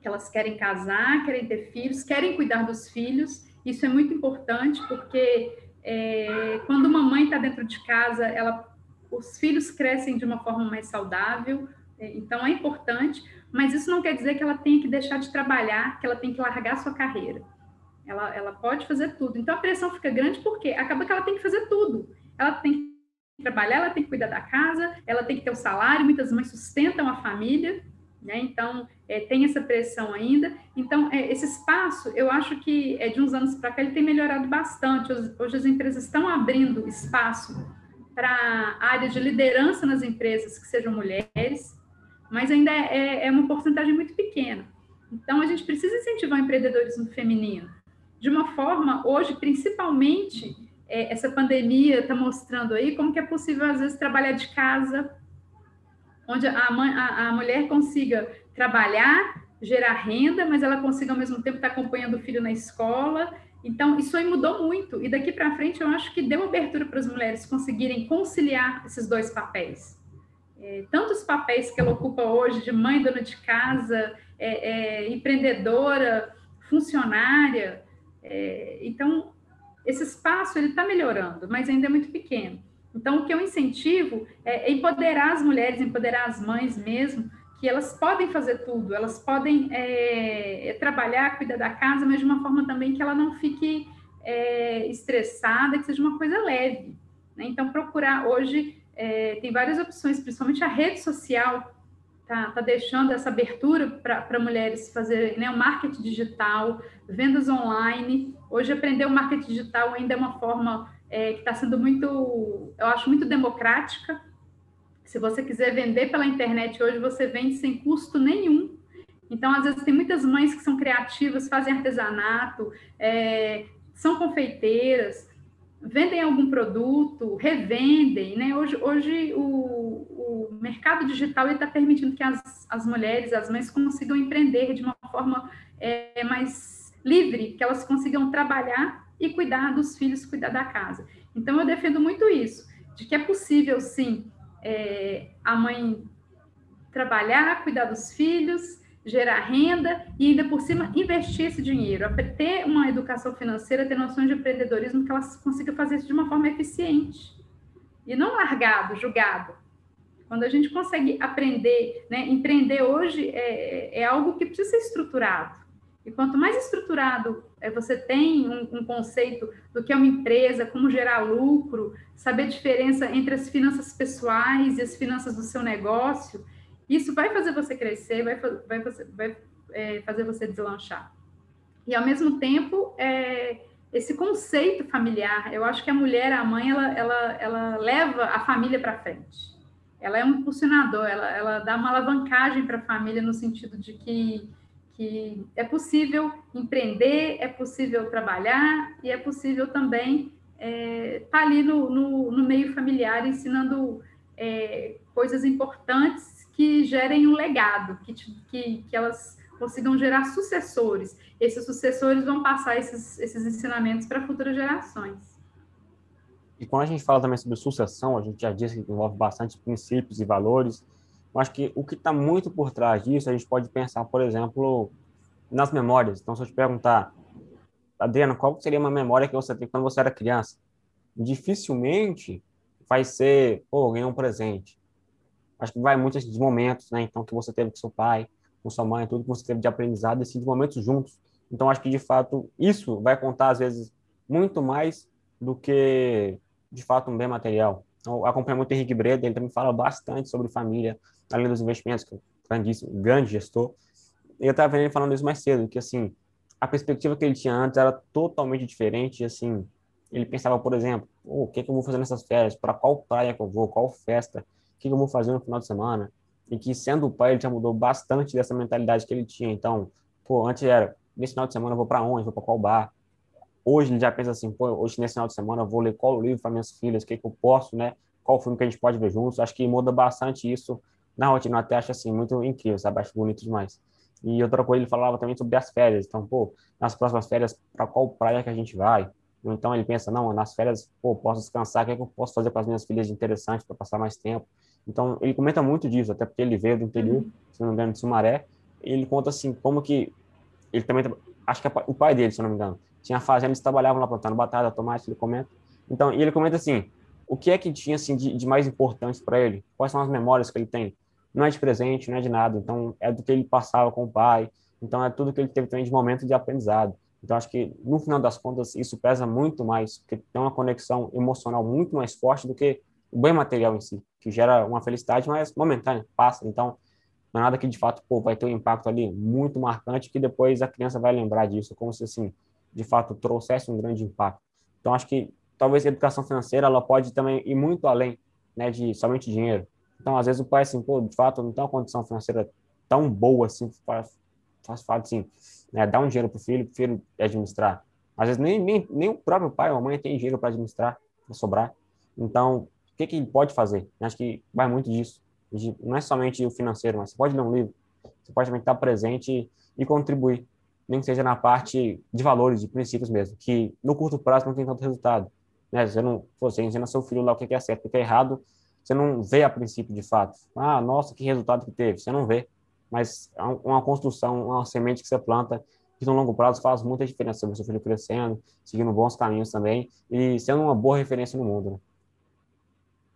Elas querem casar, querem ter filhos, querem cuidar dos filhos. Isso é muito importante porque é, quando uma mãe está dentro de casa, ela, os filhos crescem de uma forma mais saudável. É, então é importante, mas isso não quer dizer que ela tenha que deixar de trabalhar, que ela tem que largar sua carreira. Ela, ela pode fazer tudo. Então a pressão fica grande porque acaba que ela tem que fazer tudo. Ela tem que trabalhar, ela tem que cuidar da casa, ela tem que ter o um salário, muitas mães sustentam a família, Né? Então, é, tem essa pressão ainda. Então, é, esse espaço, eu acho que é, de uns anos para cá, ele tem melhorado bastante. Hoje, as empresas estão abrindo espaço para a área de liderança nas empresas que sejam mulheres, mas ainda é, é, é uma porcentagem muito pequena. Então, a gente precisa incentivar o empreendedorismo feminino. De uma forma, hoje, principalmente, é, essa pandemia está mostrando aí como que é possível, às vezes, trabalhar de casa, onde a, mãe, a, a mulher consiga trabalhar, gerar renda, mas ela consiga ao mesmo tempo estar acompanhando o filho na escola. Então, isso aí mudou muito. E daqui para frente, eu acho que deu abertura para as mulheres conseguirem conciliar esses dois papéis. É, tanto os papéis que ela ocupa hoje de mãe, dona de casa, é, é, empreendedora, funcionária. É, então, esse espaço ele está melhorando, mas ainda é muito pequeno. Então, o que eu incentivo é empoderar as mulheres, empoderar as mães mesmo, que elas podem fazer tudo, elas podem é, é, trabalhar, cuidar da casa, mas de uma forma também que ela não fique é, estressada, que seja uma coisa leve. Né? Então, procurar hoje, é, tem várias opções, principalmente a rede social está tá deixando essa abertura para mulheres fazerem né, o marketing digital, vendas online. Hoje, aprender o marketing digital ainda é uma forma é, que está sendo muito, eu acho, muito democrática. Se você quiser vender pela internet hoje, você vende sem custo nenhum. Então, às vezes, tem muitas mães que são criativas, fazem artesanato, é, são confeiteiras, vendem algum produto, revendem, né? Hoje, hoje o, o mercado digital está permitindo que as, as mulheres, as mães consigam empreender de uma forma é, mais livre, que elas consigam trabalhar e cuidar dos filhos, cuidar da casa. Então, eu defendo muito isso, de que é possível, sim, é, a mãe trabalhar, cuidar dos filhos, gerar renda e ainda por cima investir esse dinheiro, ter uma educação financeira, ter noções de empreendedorismo que elas consigam fazer isso de uma forma eficiente e não largado, julgado. Quando a gente consegue aprender, né, empreender hoje é, é algo que precisa ser estruturado. E quanto mais estruturado é, você tem um, um, conceito do que é uma empresa, como gerar lucro, saber a diferença entre as finanças pessoais e as finanças do seu negócio, isso vai fazer você crescer, vai, vai, vai é, fazer você deslanchar. E, ao mesmo tempo, é, esse conceito familiar, eu acho que a mulher, a mãe, ela, ela, ela leva a família para frente. Ela é um impulsionador, ela, ela dá uma alavancagem para a família no sentido de que que é possível empreender, é possível trabalhar e é possível também estar é, tá ali no, no, no, meio familiar ensinando é, coisas importantes que gerem um legado, que, que, que elas consigam gerar sucessores. Esses sucessores vão passar esses, esses ensinamentos para futuras gerações. E quando a gente fala também sobre sucessão, a gente já disse que envolve bastante princípios e valores, acho que o que está muito por trás disso, a gente pode pensar, por exemplo, nas memórias. Então, se eu te perguntar, Adriana, qual seria uma memória que você tem quando você era criança? Dificilmente vai ser, pô, ganhar um presente. Acho que vai muito de momentos, né? Então, que você teve com seu pai, com sua mãe, tudo que você teve de aprendizado, assim, de momentos juntos. Então, acho que, de fato, isso vai contar, às vezes, muito mais do que, de fato, um bem material. Então, eu acompanho muito o Henrique Breda, ele também fala bastante sobre família, além dos investimentos, que é um grande, grande gestor. Eu estava vendo ele falando isso mais cedo, que assim, a perspectiva que ele tinha antes era totalmente diferente, assim, ele pensava, por exemplo, oh, o que, que eu vou fazer nessas férias, para qual praia que eu vou, qual festa, o que, que eu vou fazer no final de semana, e que sendo pai ele já mudou bastante dessa mentalidade que ele tinha, então, pô, antes era, nesse final de semana eu vou para onde, vou para qual bar, hoje ele já pensa assim, pô, hoje nesse final de semana eu vou ler qual livro para minhas filhas, o que, que eu posso, né, qual filme que a gente pode ver juntos, acho que muda bastante isso na rotina, eu até acho assim, muito incrível, sabe, acho bonito demais. E outra coisa, ele falava também sobre as férias. Então, pô, nas próximas férias, para qual praia que a gente vai? Então, ele pensa, não, nas férias, pô, posso descansar, o que, é que eu posso fazer com as minhas filhas de interessante para passar mais tempo? Então, ele comenta muito disso, até porque ele veio do interior, uhum. se não me engano, de Sumaré. Ele conta, assim, como que ele também, acho que o pai dele, se não me engano, tinha fazenda, eles trabalhavam lá plantando batata, tomate, ele comenta. Então, e ele comenta assim, o que é que tinha, assim, de, de mais importante para ele? Quais são as memórias que ele tem? Não é de presente, não é de nada. Então, é do que ele passava com o pai. Então, é tudo que ele teve também de momento de aprendizado. Então, acho que, no final das contas, isso pesa muito mais, porque tem uma conexão emocional muito mais forte do que o bem material em si, que gera uma felicidade mais momentânea, passa. Então, Não é nada que, de fato, pô, vai ter um impacto ali muito marcante que depois a criança vai lembrar disso, como se, assim, de fato, trouxesse um grande impacto. Então, acho que talvez a educação financeira, ela pode também ir muito além, né, de somente dinheiro. Então, às vezes, o pai, assim, pô, de fato, não tem uma condição financeira tão boa, assim, faz, faz fato, assim, né, dar um dinheiro para o filho, para o filho administrar. Às vezes, nem, nem, nem o próprio pai ou a mãe tem dinheiro para administrar, para sobrar. Então, o que, que pode fazer? Acho que vai muito disso. não é somente o financeiro, mas você pode ler um livro, você pode também estar presente e contribuir, nem que seja na parte de valores, de princípios mesmo, que no curto prazo não tem tanto resultado. Né? Você não, você ensina seu filho lá o que é certo, o que é errado, você não vê a princípio de fato. Ah, nossa, que resultado que teve. Você não vê. Mas é uma construção, uma semente que você planta, que no longo prazo faz muita diferença seu filho crescendo, seguindo bons caminhos também e sendo uma boa referência no mundo. Né?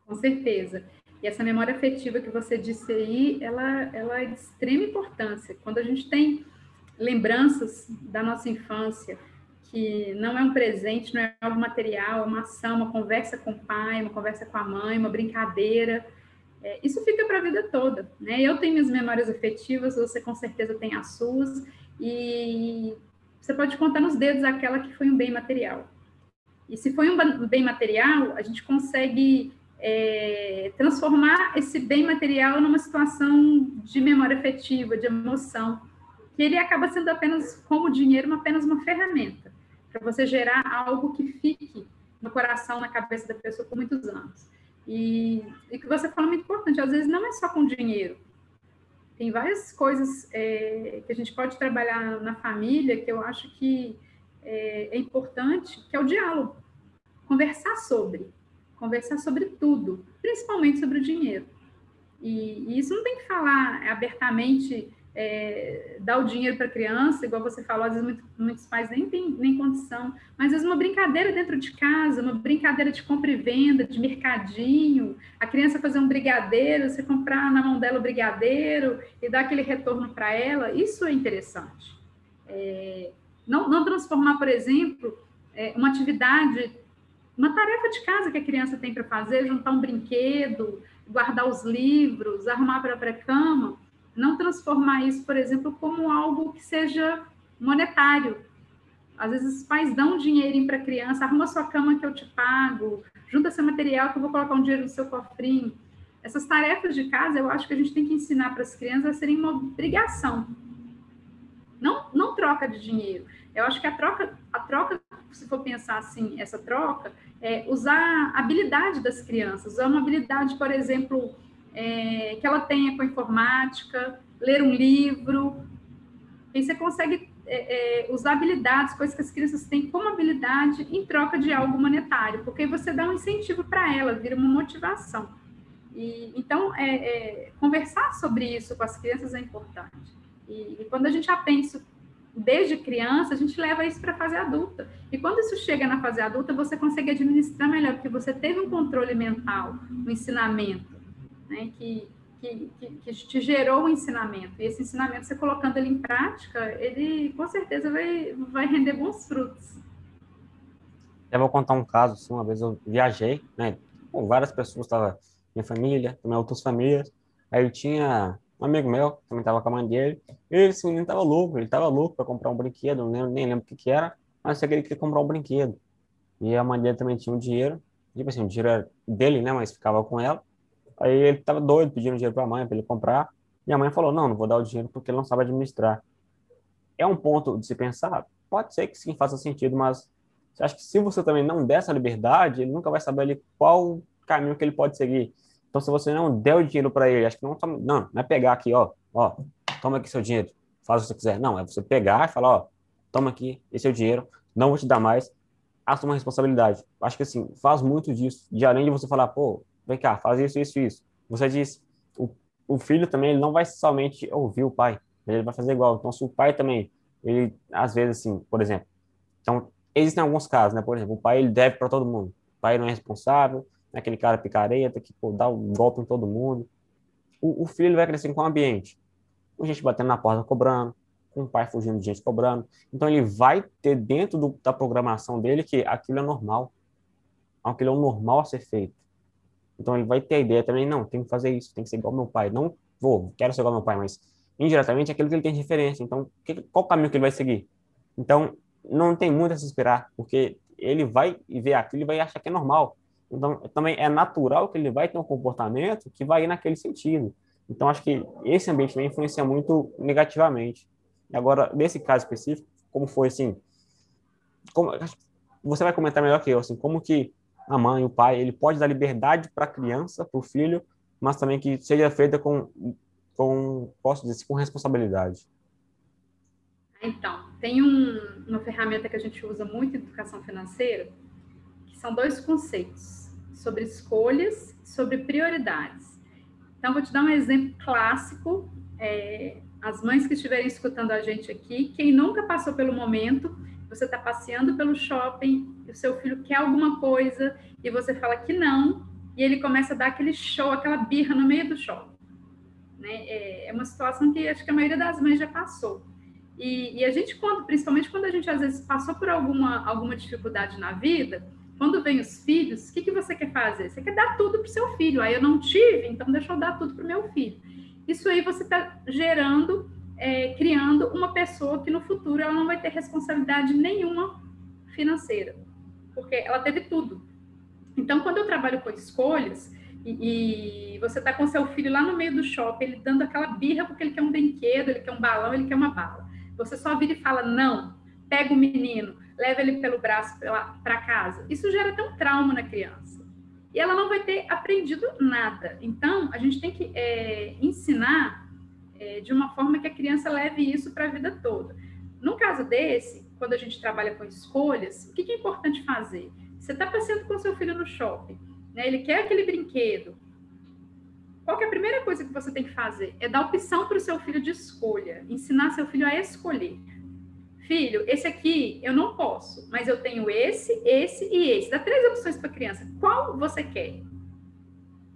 Com certeza. E essa memória afetiva que você disse aí, ela, ela é de extrema importância. Quando a gente tem lembranças da nossa infância, que não é um presente, não é algo material, é uma ação, uma conversa com o pai, uma conversa com a mãe, uma brincadeira. É, isso fica para a vida toda. Né? Eu tenho minhas memórias afetivas, você com certeza tem as suas, e você pode contar nos dedos aquela que foi um bem material. E se foi um bem material, a gente consegue é, transformar esse bem material numa situação de memória afetiva, de emoção, que ele acaba sendo apenas, como dinheiro, apenas uma ferramenta para você gerar algo que fique no coração, na cabeça da pessoa por muitos anos. E o que você falou é muito importante, às vezes não é só com dinheiro. Tem várias coisas é, que a gente pode trabalhar na família que eu acho que é, é importante, que é o diálogo. Conversar sobre. Conversar sobre tudo, principalmente sobre o dinheiro. E, e isso não tem que falar abertamente é, dar o dinheiro para a criança, igual você falou, às vezes muitos, muitos pais nem têm nem condição, mas às vezes uma brincadeira dentro de casa, uma brincadeira de compra e venda, de mercadinho, a criança fazer um brigadeiro, você comprar na mão dela o brigadeiro e dar aquele retorno para ela, isso é interessante. É, não, não transformar, por exemplo, é, uma atividade, uma tarefa de casa que a criança tem para fazer, juntar um brinquedo, guardar os livros, arrumar a própria cama, não transformar isso, por exemplo, como algo que seja monetário. Às vezes os pais dão dinheiro para a criança, arruma sua cama que eu te pago, junta seu material que eu vou colocar um dinheiro no seu cofrinho. Essas tarefas de casa, eu acho que a gente tem que ensinar para as crianças a serem uma obrigação. Não, não troca de dinheiro. Eu acho que a troca, a troca, se for pensar assim, essa troca, é usar a habilidade das crianças, usar uma habilidade, por exemplo, é, que ela tenha com informática, ler um livro. E você consegue é, é, usar habilidades, coisas que as crianças têm como habilidade em troca de algo monetário, porque você dá um incentivo para ela, vira uma motivação. E, então, é, é, conversar sobre isso com as crianças é importante. E, e, quando a gente aprende isso desde criança, a gente leva isso para a fase adulta. E quando isso chega na fase adulta, você consegue administrar melhor, porque você teve um controle mental no ensinamento né, que, que, que, te gerou um ensinamento. E esse ensinamento, você colocando ele em prática, ele com certeza vai, vai render bons frutos. Eu vou contar um caso, assim, uma vez eu viajei, né, com várias pessoas, estava minha família, também outras famílias, aí eu tinha um amigo meu, também estava com a mãe dele, e esse menino estava louco, ele estava louco para comprar um brinquedo, não lembro, nem lembro o que que era, mas só que ele queria comprar um brinquedo. E a mãe dele também tinha um dinheiro, tipo assim, o dinheiro era dele, né, mas ficava com ela, Aí ele estava doido, pedindo dinheiro para a mãe, para ele comprar. E a mãe falou: Não, não vou dar o dinheiro porque ele não sabe administrar. É um ponto de se pensar? Pode ser que sim, faça sentido, mas acha que se você também não der essa liberdade, ele nunca vai saber ali qual caminho que ele pode seguir. Então, se você não der o dinheiro para ele, acho que não, não, não é pegar aqui, ó, ó, toma aqui seu dinheiro, faz o que você quiser. Não, é você pegar e falar, ó, toma aqui, esse é o dinheiro, não vou te dar mais, assuma a responsabilidade. Acho que assim, faz muito disso. De além de você falar, pô, vem cá, faz isso, isso, isso. Você diz, o, o filho também ele não vai somente ouvir o pai, ele vai fazer igual. Então, se o pai também, ele, às vezes, assim, por exemplo, então, existem alguns casos, né? Por exemplo, o pai, ele deve para todo mundo. O pai não é responsável, é aquele cara picareta que pô, dá um golpe em todo mundo. O, o filho ele vai crescer com o ambiente. Com gente batendo na porta cobrando, com o pai fugindo de gente cobrando. Então, ele vai ter dentro do, da programação dele que aquilo é normal. Aquilo é o normal a ser feito. Então ele vai ter a ideia também, não, tem que fazer isso, tem que ser igual meu pai. Não vou, quero ser igual ao meu pai, mas indiretamente é aquilo que ele tem de referência. Então, que, qual caminho que ele vai seguir? Então, não tem muito a se esperar, porque ele vai ver aquilo e vai achar que é normal. Então, também é natural que ele vai ter um comportamento que vai ir naquele sentido. Então, acho que esse ambiente também influencia muito negativamente. Agora, nesse caso específico, como foi assim, como, você vai comentar melhor que eu, assim, como que a mãe, o pai, ele pode dar liberdade para a criança, para o filho, mas também que seja feita com, com, posso dizer, com responsabilidade. Então, tem um, uma ferramenta que a gente usa muito em educação financeira, que são dois conceitos, sobre escolhas, sobre prioridades. Então, vou te dar um exemplo clássico. É, as mães que estiverem escutando a gente aqui, quem nunca passou pelo momento, você está passeando pelo shopping, o seu filho quer alguma coisa e você fala que não, e ele começa a dar aquele show, aquela birra no meio do shopping. Né? É, é uma situação que acho que a maioria das mães já passou. E, e, a gente, quando, principalmente quando a gente às vezes passou por alguma, alguma dificuldade na vida, quando vem os filhos, o que, que você quer fazer? Você quer dar tudo para o seu filho. Aí eu não tive, então deixa eu dar tudo para o meu filho. Isso aí você está gerando, é, criando uma pessoa que no futuro ela não vai ter responsabilidade nenhuma financeira, porque ela teve tudo. Então, quando eu trabalho com escolhas, e, e você está com seu filho lá no meio do shopping, ele dando aquela birra porque ele quer um brinquedo, ele quer um balão, ele quer uma bala. Você só vira e fala, não, pega o menino, leva ele pelo braço para casa. Isso gera até um trauma na criança. E ela não vai ter aprendido nada. Então, a gente tem que é, ensinar é, de uma forma que a criança leve isso para a vida toda. No caso desse, quando a gente trabalha com escolhas, o que, que é importante fazer? Você está passeando com seu filho no shopping, né? ele quer aquele brinquedo. Qual é a primeira coisa que você tem que fazer? É dar opção para o seu filho de escolha, ensinar seu filho a escolher. Filho, esse aqui eu não posso, mas eu tenho esse, esse e esse. Dá três opções para a criança. Qual você quer?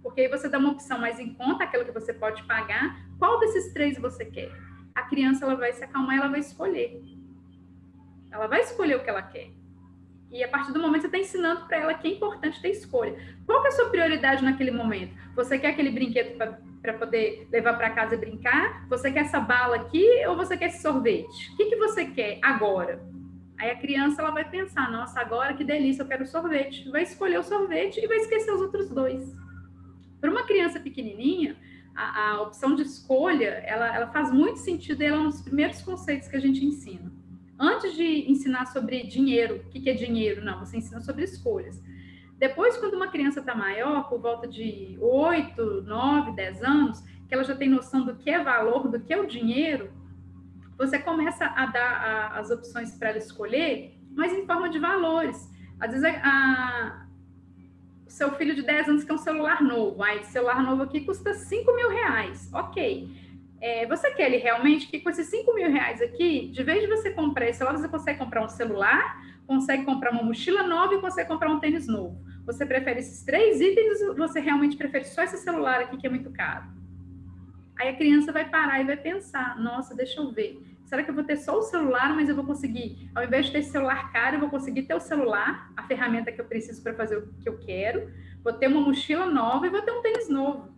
Porque aí você dá uma opção mais em conta, aquela que você pode pagar. Qual desses três você quer? A criança ela vai se acalmar, ela vai escolher. Ela vai escolher o que ela quer. E a partir do momento você está ensinando para ela que é importante ter escolha. Qual é a sua prioridade naquele momento? Você quer aquele brinquedo para poder levar para casa e brincar? Você quer essa bala aqui ou você quer esse sorvete? O que, que você quer agora? Aí a criança ela vai pensar, nossa, agora que delícia, eu quero sorvete. Vai escolher o sorvete e vai esquecer os outros dois. Para uma criança pequenininha, a, a, opção de escolha, ela, ela faz muito sentido e ela é um dos primeiros conceitos que a gente ensina. Antes de ensinar sobre dinheiro, o que é dinheiro? Não, você ensina sobre escolhas. Depois, quando uma criança está maior, por volta de 8, 9, 10 anos, que ela já tem noção do que é valor, do que é o dinheiro, você começa a dar a, as opções para ela escolher, mas em forma de valores. Às vezes, a, seu filho de 10 anos quer um celular novo, aí, celular novo aqui custa 5 mil reais. Ok. É, você quer ele realmente que com esses 5 mil reais aqui, de vez de você comprar esse celular, você consegue comprar um celular, consegue comprar uma mochila nova e consegue comprar um tênis novo. Você prefere esses três itens ou você realmente prefere só esse celular aqui que é muito caro? Aí a criança vai parar e vai pensar: nossa, deixa eu ver. Será que eu vou ter só o celular, mas eu vou conseguir, ao invés de ter celular caro, eu vou conseguir ter o celular, a ferramenta que eu preciso para fazer o que eu quero, vou ter uma mochila nova e vou ter um tênis novo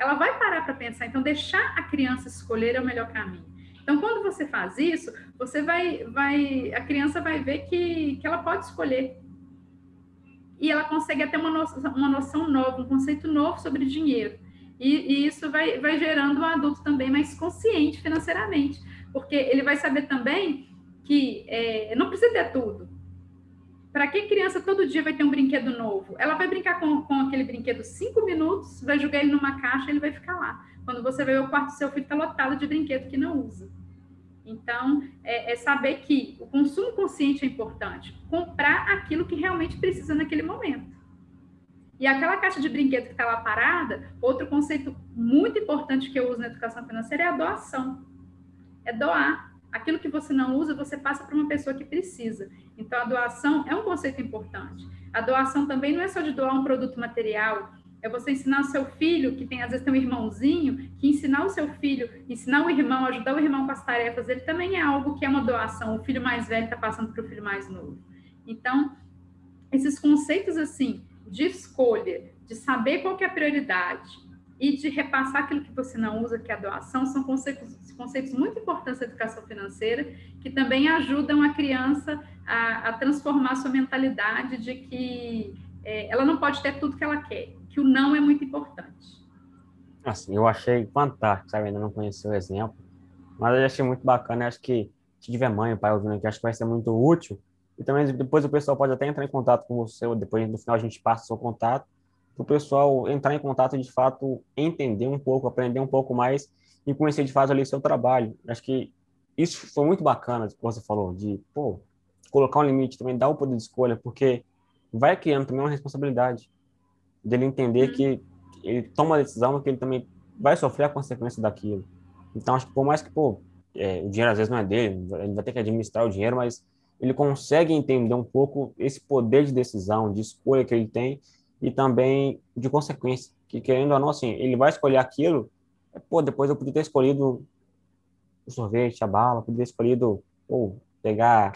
ela vai parar para pensar. Então, deixar a criança escolher é o melhor caminho. Então, quando você faz isso, você vai, vai, a criança vai ver que, que ela pode escolher. E ela consegue até uma noção, uma noção nova, um conceito novo sobre dinheiro. E, e isso vai, vai gerando um adulto também mais consciente financeiramente, porque ele vai saber também que é, não precisa ter tudo. Para que criança todo dia vai ter um brinquedo novo? Ela vai brincar com, com aquele brinquedo cinco minutos, vai jogar ele numa caixa ele vai ficar lá. Quando você vê o quarto seu filho está lotado de brinquedo que não usa. Então, é, é, saber que o consumo consciente é importante. Comprar aquilo que realmente precisa naquele momento. E aquela caixa de brinquedo que está lá parada, outro conceito muito importante que eu uso na educação financeira é a doação. É doar. Aquilo que você não usa, você passa para uma pessoa que precisa. Então, a doação é um conceito importante. A doação também não é só de doar um produto material, é você ensinar o seu filho, que tem às vezes tem um irmãozinho, que ensinar o seu filho, ensinar o irmão, ajudar o irmão com as tarefas, ele também é algo que é uma doação. O filho mais velho está passando para o filho mais novo. Então, esses conceitos assim de escolha, de saber qual é a prioridade, e de repassar aquilo que você não usa, que é a doação, são conceitos, conceitos muito importantes da educação financeira, que também ajudam a criança a, a transformar sua mentalidade de que é, ela não pode ter tudo que ela quer, que o não é muito importante. Assim, eu achei fantástico, sabe? Ainda não conheci o exemplo, mas eu achei muito bacana. Acho que se tiver mãe, pai ouvindo aqui, acho que vai ser muito útil. E também depois o pessoal pode até entrar em contato com você, depois no final a gente passa o seu contato, para o pessoal entrar em contato de fato entender um pouco, aprender um pouco mais e conhecer de fato ali seu trabalho. Acho que isso foi muito bacana, que você falou, de pô, colocar um limite também, dar o poder de escolha, porque vai criando também uma responsabilidade dele entender uhum. que ele toma a decisão que ele também vai sofrer a consequência daquilo. Então, acho que por mais que, pô, é, o dinheiro às vezes não é dele, ele vai ter que administrar o dinheiro, mas ele consegue entender um pouco esse poder de decisão, de escolha que ele tem e também de consequência, que querendo ou não, assim, ele vai escolher aquilo, pô, depois eu podia ter escolhido o sorvete, a bala, podia ter escolhido, pô, pegar,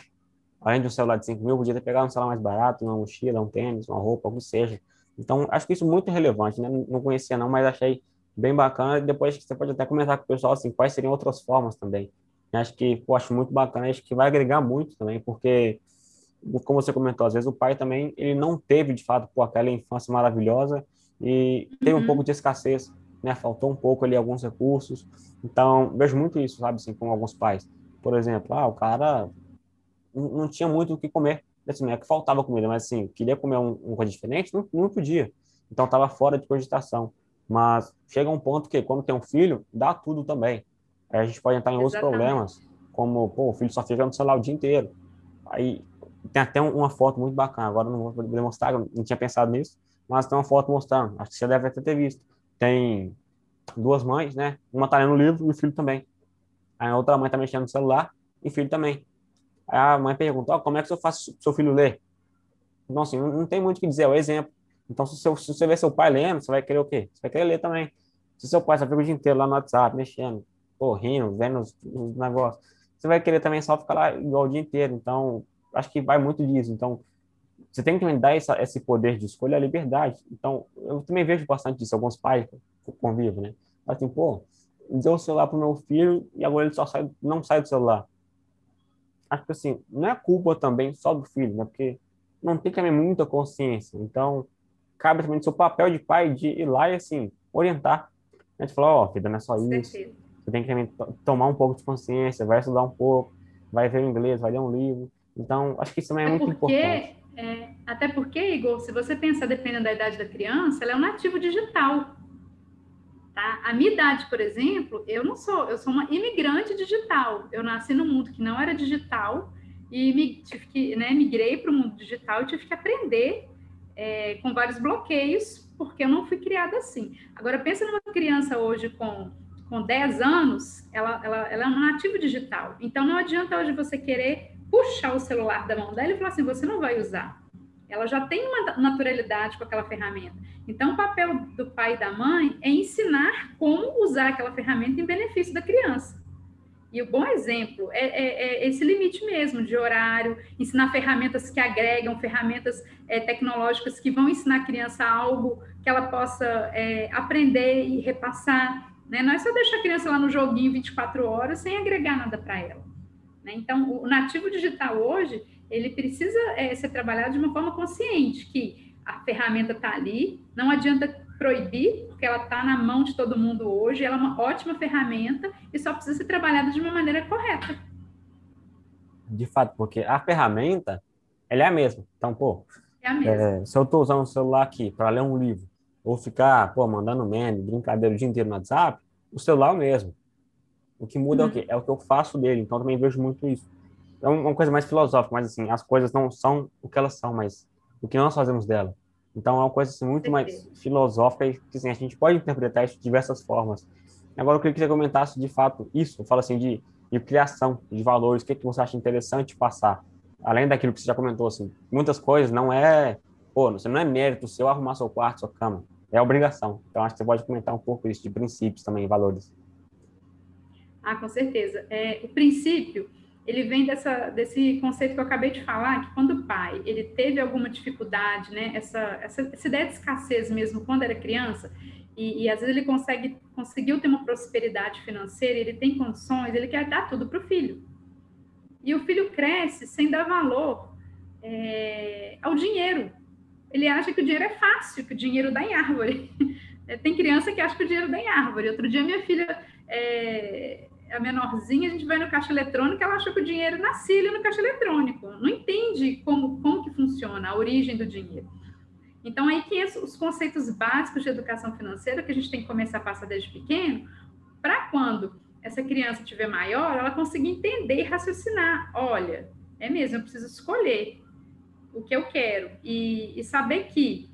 além de um celular de 5 mil, podia ter pegado um celular mais barato, uma mochila, um tênis, uma roupa, o que seja. Então, acho que isso é muito relevante, né? Não conhecia não, mas achei bem bacana. Depois você pode até comentar com o pessoal, assim, quais seriam outras formas também. Acho que, pô, acho muito bacana, acho que vai agregar muito também, porque, como você comentou, às vezes o pai também, ele não teve, de fato, pô, aquela infância maravilhosa e teve um uhum. pouco de escassez, né? Faltou um pouco ali alguns recursos. Então, vejo muito isso, sabe, assim, com alguns pais. Por exemplo, ah, o cara não tinha muito o que comer, assim, não é que faltava comida, mas assim, queria comer um, uma coisa diferente, não, não podia. Então estava fora de cogitação. Mas chega um ponto que quando tem um filho, dá tudo também. Aí a gente pode entrar em outros problemas, como, pô, o filho só fica no celular o dia inteiro. Aí tem até uma foto muito bacana, agora não vou poder mostrar, não tinha pensado nisso, mas tem uma foto mostrando, acho que você deve até ter visto. Tem duas mães, né? Uma tá lendo o livro e o filho também. Aí a outra mãe tá mexendo no celular e o filho também. Aí a mãe pergunta, oh, como é que eu faço seu filho ler? Então, assim, não, tem muito o que dizer, é o exemplo. Então, se, seu, se você ver seu pai lendo, você vai querer o quê? Você vai querer ler também. Se seu pai só fica o dia inteiro lá no WhatsApp, mexendo, pô, rindo, vendo os, os negócios, você vai querer também só ficar lá igual o dia inteiro. Então, acho que vai muito disso. Então, você tem que dar essa, esse poder de escolha, a liberdade. Então, eu também vejo bastante disso, alguns pais que eu convivo, né? Assim, pô, deu o celular pro meu filho e agora ele só sai, não sai do celular acho que assim, não é culpa também só do filho, né? Porque não tem também muita consciência. Então, cabe também do seu papel de pai de ir lá e assim, orientar. A gente falar, ó, oh, vida, não é só isso. Você tem que também tomar um pouco de consciência, vai estudar um pouco, vai ver o inglês, vai ler um livro. Então, acho que isso também é, é muito porque, importante. É, até porque, Igor, se você pensar dependendo da idade da criança, ela é um nativo digital. Tá? A minha idade, por exemplo, eu não sou, eu sou uma imigrante digital. Eu nasci num mundo que não era digital e me, tive que, né, migrei para o mundo digital e tive que aprender é, com vários bloqueios, porque eu não fui criada assim. Agora, pensa numa criança hoje com, com 10 anos, ela, ela, ela é um nativo digital. Então, não adianta hoje você querer puxar o celular da mão dela e falar assim, você não vai usar. Ela já tem uma naturalidade com aquela ferramenta. Então, o papel do pai e da mãe é ensinar como usar aquela ferramenta em benefício da criança. E o bom exemplo é, é, é esse limite mesmo de horário, ensinar ferramentas que agregam, ferramentas é, tecnológicas que vão ensinar a criança algo que ela possa é, aprender e repassar. Né? Não é só deixar a criança lá no joguinho 24 horas sem agregar nada para ela. Né? Então, o nativo digital hoje, ele precisa é, ser trabalhado de uma forma consciente, que a ferramenta está ali, não adianta proibir, porque ela está na mão de todo mundo hoje, ela é uma ótima ferramenta e só precisa ser trabalhada de uma maneira correta. De fato, porque a ferramenta, ela é a mesma. Então, pô, é é, se eu estou usando o celular aqui para ler um livro, ou ficar, pô, mandando meme, brincadeira o dia inteiro no WhatsApp, o celular é o mesmo. O que muda uhum. é o quê? É o que eu faço dele. Então, também vejo muito isso é uma coisa mais filosófica, mas assim, as coisas não são o que elas são, mas o que nós fazemos dela. Então é uma coisa assim, muito mais filosófica e que assim, a gente pode interpretar isso de diversas formas. Agora eu queria que você comentasse de fato isso, eu falo assim de, de criação de valores, o que, que você acha interessante passar, além daquilo que você já comentou assim, muitas coisas não é, pô, você não é mérito seu arrumar seu quarto, sua cama, é obrigação. Então acho que você pode comentar um pouco isso de princípios também, valores. Ah, com certeza. É, o princípio ele vem dessa, desse conceito que eu acabei de falar, que quando o pai ele teve alguma dificuldade, né, essa, essa, essa ideia de escassez mesmo quando era criança, e, e, às vezes ele consegue conseguiu ter uma prosperidade financeira, ele tem condições, ele quer dar tudo para o filho. E o filho cresce sem dar valor é, ao dinheiro. Ele acha que o dinheiro é fácil, que o dinheiro dá em árvore. (laughs) tem criança que acha que o dinheiro dá em árvore. Outro dia minha filha é, a menorzinha, a gente vai no caixa eletrônico, ela acha que o dinheiro nasce no caixa eletrônico. Não entende como, como que funciona a origem do dinheiro. Então, aí que os conceitos básicos de educação financeira que a gente tem que começar a passar desde pequeno, para quando essa criança tiver maior, ela conseguir entender e raciocinar. Olha, é mesmo, eu preciso escolher o que eu quero. E, e saber que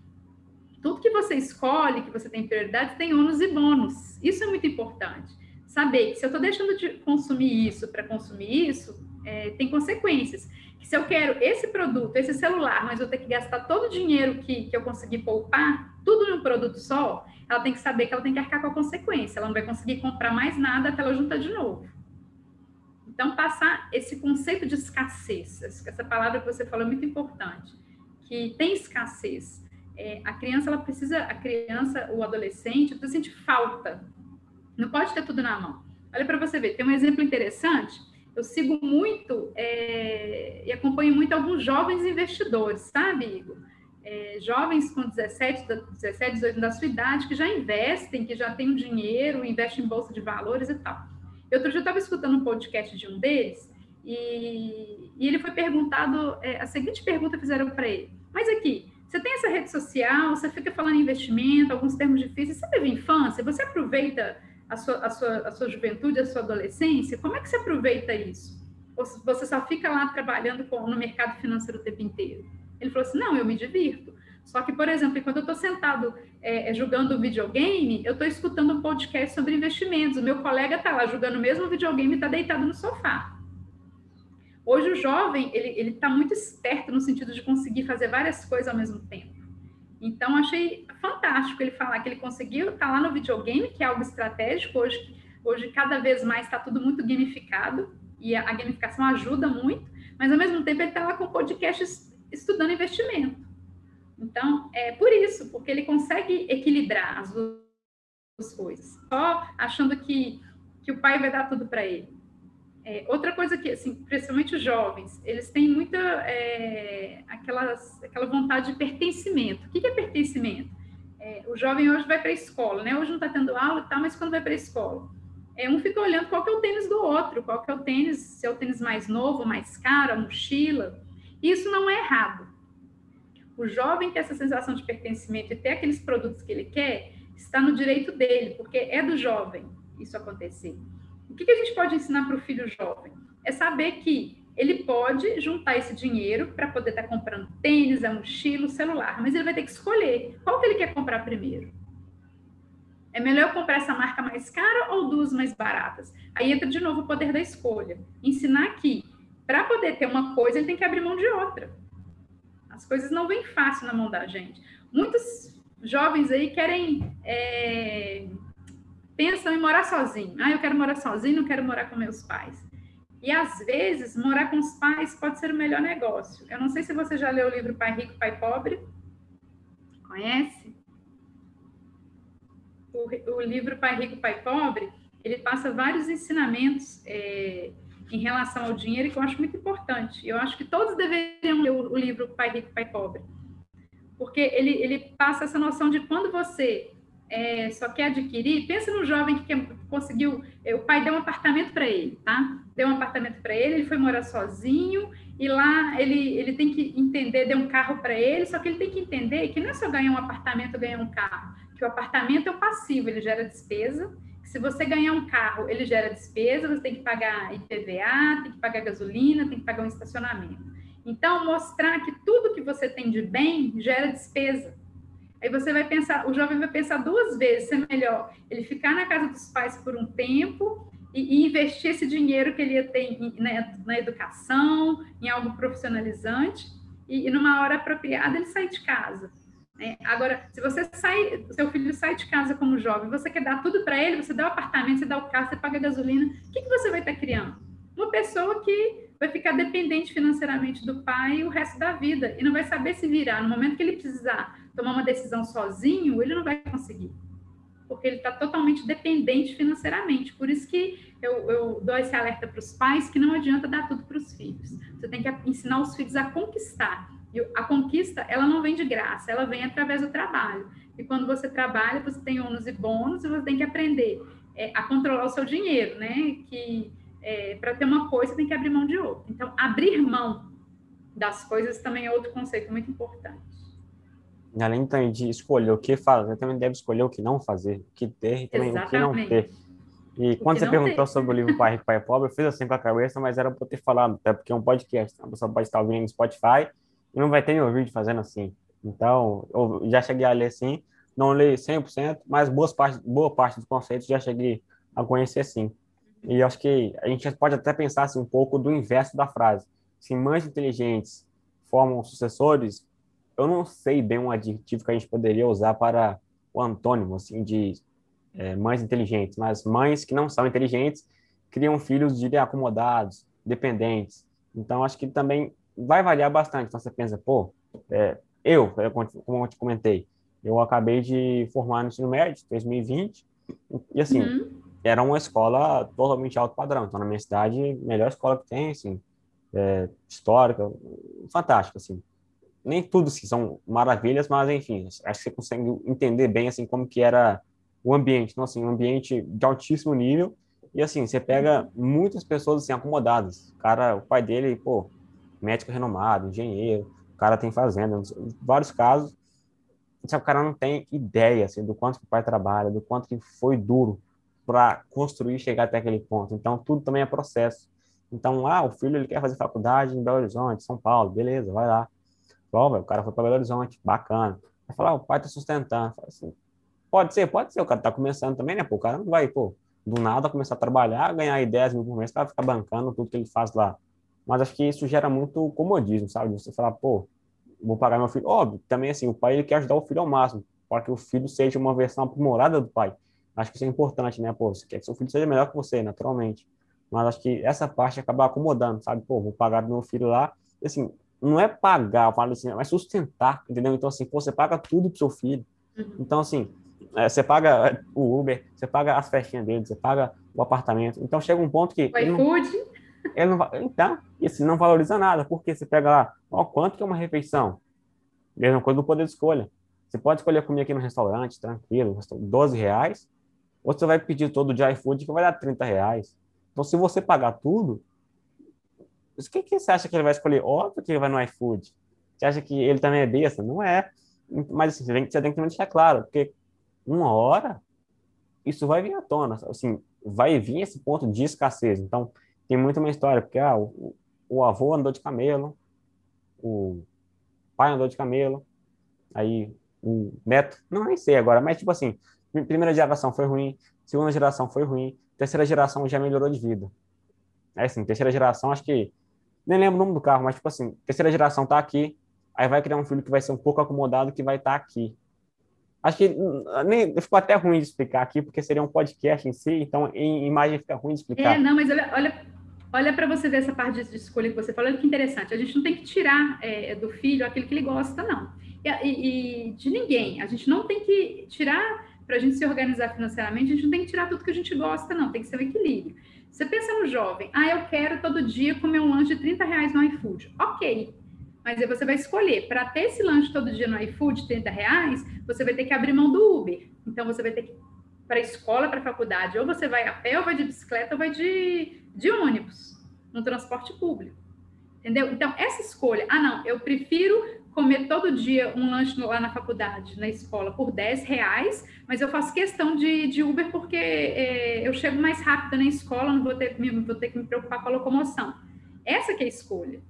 tudo que você escolhe, que você tem prioridade, tem ônus e bônus. Isso é muito importante. Saber que se eu estou deixando de consumir isso para consumir isso, é, tem consequências que se eu quero esse produto, esse celular, mas eu tenho que gastar todo o dinheiro que, que eu conseguir poupar, tudo num produto só, ela tem que saber que ela tem que arcar com a consequência, ela não vai conseguir comprar mais nada até ela juntar de novo. Então, passar esse conceito de escassez, essa palavra que você falou é muito importante, que tem escassez. É, a criança, ela precisa, a criança, o adolescente, precisa sentir falta. Não pode ter tudo na mão. Olha para você ver, tem um exemplo interessante eu sigo muito é, e acompanho muito alguns jovens investidores, sabe, Igor? É, jovens com 17, 17, 18 da sua idade que já investem, que já têm um dinheiro, investem em bolsa de valores e tal. Outro dia eu estava escutando um podcast de um deles e, e ele foi perguntado, é, a seguinte pergunta fizeram para ele, mas aqui, você tem essa rede social, você fica falando em investimento, alguns termos difíceis, você teve infância, você aproveita a sua, a sua, a sua juventude, a sua adolescência, como é que você aproveita isso? Você só fica lá trabalhando com, no mercado financeiro o tempo inteiro? Ele falou assim, não, eu me divirto. Só que, por exemplo, quando eu estou sentado é, é, jogando videogame, eu estou escutando um podcast sobre investimentos. O meu colega está lá jogando o mesmo videogame e está deitado no sofá. Hoje o jovem, ele está muito esperto no sentido de conseguir fazer várias coisas ao mesmo tempo. Então, achei fantástico ele falar que ele conseguiu estar tá lá no videogame, que é algo estratégico. Hoje, hoje cada vez mais está tudo muito gamificado e a, a, gamificação ajuda muito, mas ao mesmo tempo ele está lá com podcasts estudando investimento. Então, é por isso, porque ele consegue equilibrar as duas coisas, só achando que, que o pai vai dar tudo para ele. É, outra coisa que, assim, principalmente os jovens, eles têm muita é, aquelas, aquela vontade de pertencimento. O que é pertencimento? É, o jovem hoje vai para a escola, né? Hoje não está tendo aula e tal, mas quando vai para a escola, é, um fica olhando qual que é o tênis do outro, qual que é o tênis, se é o tênis mais novo, mais caro, a mochila. Isso não é errado. O jovem ter essa sensação de pertencimento e ter aqueles produtos que ele quer, está no direito dele, porque é do jovem isso acontecer. O que, que a gente pode ensinar para o filho jovem? É saber que ele pode juntar esse dinheiro para poder estar tá comprando tênis, a mochila, o celular, mas ele vai ter que escolher qual que ele quer comprar primeiro. É melhor comprar essa marca mais cara ou duas mais baratas? Aí entra de novo o poder da escolha. Ensinar que para poder ter uma coisa, ele tem que abrir mão de outra. As coisas não vêm fácil na mão da gente. Muitos jovens aí querem é, pensam em morar sozinho. Ah, eu quero morar sozinho, não quero morar com meus pais. E às vezes, morar com os pais pode ser o melhor negócio. Eu não sei se você já leu o livro Pai Rico, Pai Pobre. Conhece? O, o livro Pai Rico, Pai Pobre, ele passa vários ensinamentos é, em relação ao dinheiro que eu acho muito importante. Eu acho que todos deveriam ler o, o livro Pai Rico, Pai Pobre. Porque ele, ele passa essa noção de quando você é, só quer adquirir, pensa no jovem que conseguiu, é, o pai deu um apartamento para ele, tá? Deu um apartamento para ele, ele foi morar sozinho e lá ele, ele tem que entender, deu um carro para ele, só que ele tem que entender que não é só ganhar um apartamento, ganhar um carro, que o apartamento é o passivo, ele gera despesa, se você ganhar um carro, ele gera despesa, você tem que pagar IPVA, tem que pagar gasolina, tem que pagar um estacionamento. Então, mostrar que tudo que você tem de bem gera despesa. Aí você vai pensar, o jovem vai pensar duas vezes se é melhor ele ficar na casa dos pais por um tempo e, e investir esse dinheiro que ele ia ter em, na, na, educação, em algo profissionalizante, e, e, numa hora apropriada ele sair de casa. Né? Agora, se você sai, seu filho sai de casa como jovem, você quer dar tudo para ele, você dá o apartamento, você dá o carro, você paga a gasolina, o que, que você vai estar criando? Uma pessoa que vai ficar dependente financeiramente do pai o resto da vida e não vai saber se virar. No momento que ele precisar tomar uma decisão sozinho, ele não vai conseguir. porque ele está totalmente dependente financeiramente. Por isso que eu, eu dou esse alerta para os pais que não adianta dar tudo para os filhos. Você tem que ensinar os filhos a conquistar. E a conquista, ela não vem de graça, ela vem através do trabalho. E quando você trabalha, você tem ônus e bônus, e você tem que aprender é, a controlar o seu dinheiro, né? Que é, para ter uma coisa, tem que abrir mão de outra. Então, abrir mão das coisas também é outro conceito muito importante. Além de escolher o que fazer, também deve escolher o que não fazer, o que ter e também Exatamente. o que não ter. E quando você perguntou ter. sobre o livro Pai Rico, Pai Pobre, eu fiz assim com a cabeça, mas era para ter falado, até porque é um podcast, a pessoa pode estar ouvindo no Spotify e não vai ter meu vídeo fazendo assim. Então, eu já cheguei a ler assim, não li 100%, mas boas parte, boa parte dos conceitos já cheguei a conhecer sim. E acho que a gente pode até pensar assim, um pouco do inverso da frase. Se mães inteligentes formam sucessores, eu não sei bem um adjetivo que a gente poderia usar para o antônimo assim, de é, mães inteligentes, mas mães que não são inteligentes criam filhos de acomodados, dependentes. Então, acho que também vai variar bastante. Então, você pensa, pô, é, eu, como eu te comentei, eu acabei de formar no ensino médio, 2020, e assim, uhum. era uma escola totalmente alto padrão. Então, na minha cidade, melhor escola que tem, assim, é, histórica, fantástica, assim. Nem tudo assim, são maravilhas, mas enfim, acho que você consegue entender bem assim como que era o ambiente. Então, assim, um ambiente de altíssimo nível. E assim, você pega muitas pessoas assim acomodadas. O cara, o pai dele, pô, médico renomado, engenheiro, o cara tem fazenda, vários casos. Que o cara não tem ideia assim, do quanto que o pai trabalha, do quanto que foi duro para construir chegar até aquele ponto. Então, tudo também é processo. Então, ah, o filho ele quer fazer faculdade em Belo Horizonte, São Paulo, beleza, vai lá. Prova, o cara foi para Belo Horizonte, bacana. Vai falar, ah, o pai tá sustentando. Fala assim, pode ser, pode ser, o cara tá começando também, né? Pô, o cara não vai, pô, do nada começar a trabalhar, ganhar 10 mil por mês, para ficar bancando tudo que ele faz lá. Mas acho que isso gera muito comodismo, sabe? Você falar, pô, vou pagar meu filho. Óbvio, também assim, o pai ele quer ajudar o filho ao máximo, para que o filho seja uma versão aprimorada do pai. Acho que isso é importante, né? Pô, você quer que seu filho seja melhor que você, naturalmente. Mas acho que essa parte acaba acomodando, sabe? Pô, vou pagar meu filho lá. Assim, não é pagar, eu falo assim, é sustentar, entendeu? Então, assim, pô, você paga tudo pro seu filho. Uhum. Então, assim, é, você paga o Uber, você paga as festinhas dele, você paga o apartamento. Então, chega um ponto que... O iFood? Ele não, então, e assim, não valoriza nada, porque você pega lá, ó, quanto que é uma refeição? Mesma coisa do poder de escolha. Você pode escolher comer aqui no restaurante, tranquilo, 12 reais, ou você vai pedir todo dia iFood que vai dar 30 reais. Então, se você pagar tudo, o que, que você acha que ele vai escolher? Óbvio que ele vai no iFood. Você acha que ele também é besta? Não é. Mas assim, você, tem, você tem que deixar claro, porque uma hora isso vai vir à tona. Assim, vai vir esse ponto de escassez. Então, tem muito uma história, porque ah, o, o avô andou de camelo, o pai andou de camelo, aí o neto, não nem sei agora, mas tipo assim, primeira geração foi ruim, segunda geração foi ruim, terceira geração já melhorou de vida. É assim, terceira geração, acho que nem lembro o nome do carro, mas tipo assim, terceira geração tá aqui, aí vai criar um filho que vai ser um pouco acomodado que vai estar tá aqui. Acho que nem, ficou até ruim de explicar aqui, porque seria um podcast em si, então em imagem fica ruim de explicar. É, não, mas olha, olha, olha para você ver essa parte de escolha que você falou, que interessante. A gente não tem que tirar é, do filho aquilo que ele gosta, não. E, e, e de ninguém. A gente não tem que tirar, para a gente se organizar financeiramente, a gente não tem que tirar tudo que a gente gosta, não. Tem que ser um equilíbrio. Você pensa no jovem, ah, eu quero todo dia comer um lanche de 30 reais no iFood. Ok, mas aí você vai escolher, para ter esse lanche todo dia no iFood, 30 reais, você vai ter que abrir mão do Uber. Então você vai ter que para a escola, para a faculdade, ou você vai a pé, ou vai de bicicleta, ou vai de, de ônibus, no transporte público. Entendeu? Então, essa escolha, ah, não, eu prefiro comer todo dia um lanche lá na faculdade, na escola, por 10 reais, mas eu faço questão de, de Uber porque é, eu chego mais rápido na escola, não vou ter, vou ter que me preocupar com a locomoção. Essa que é a escolha.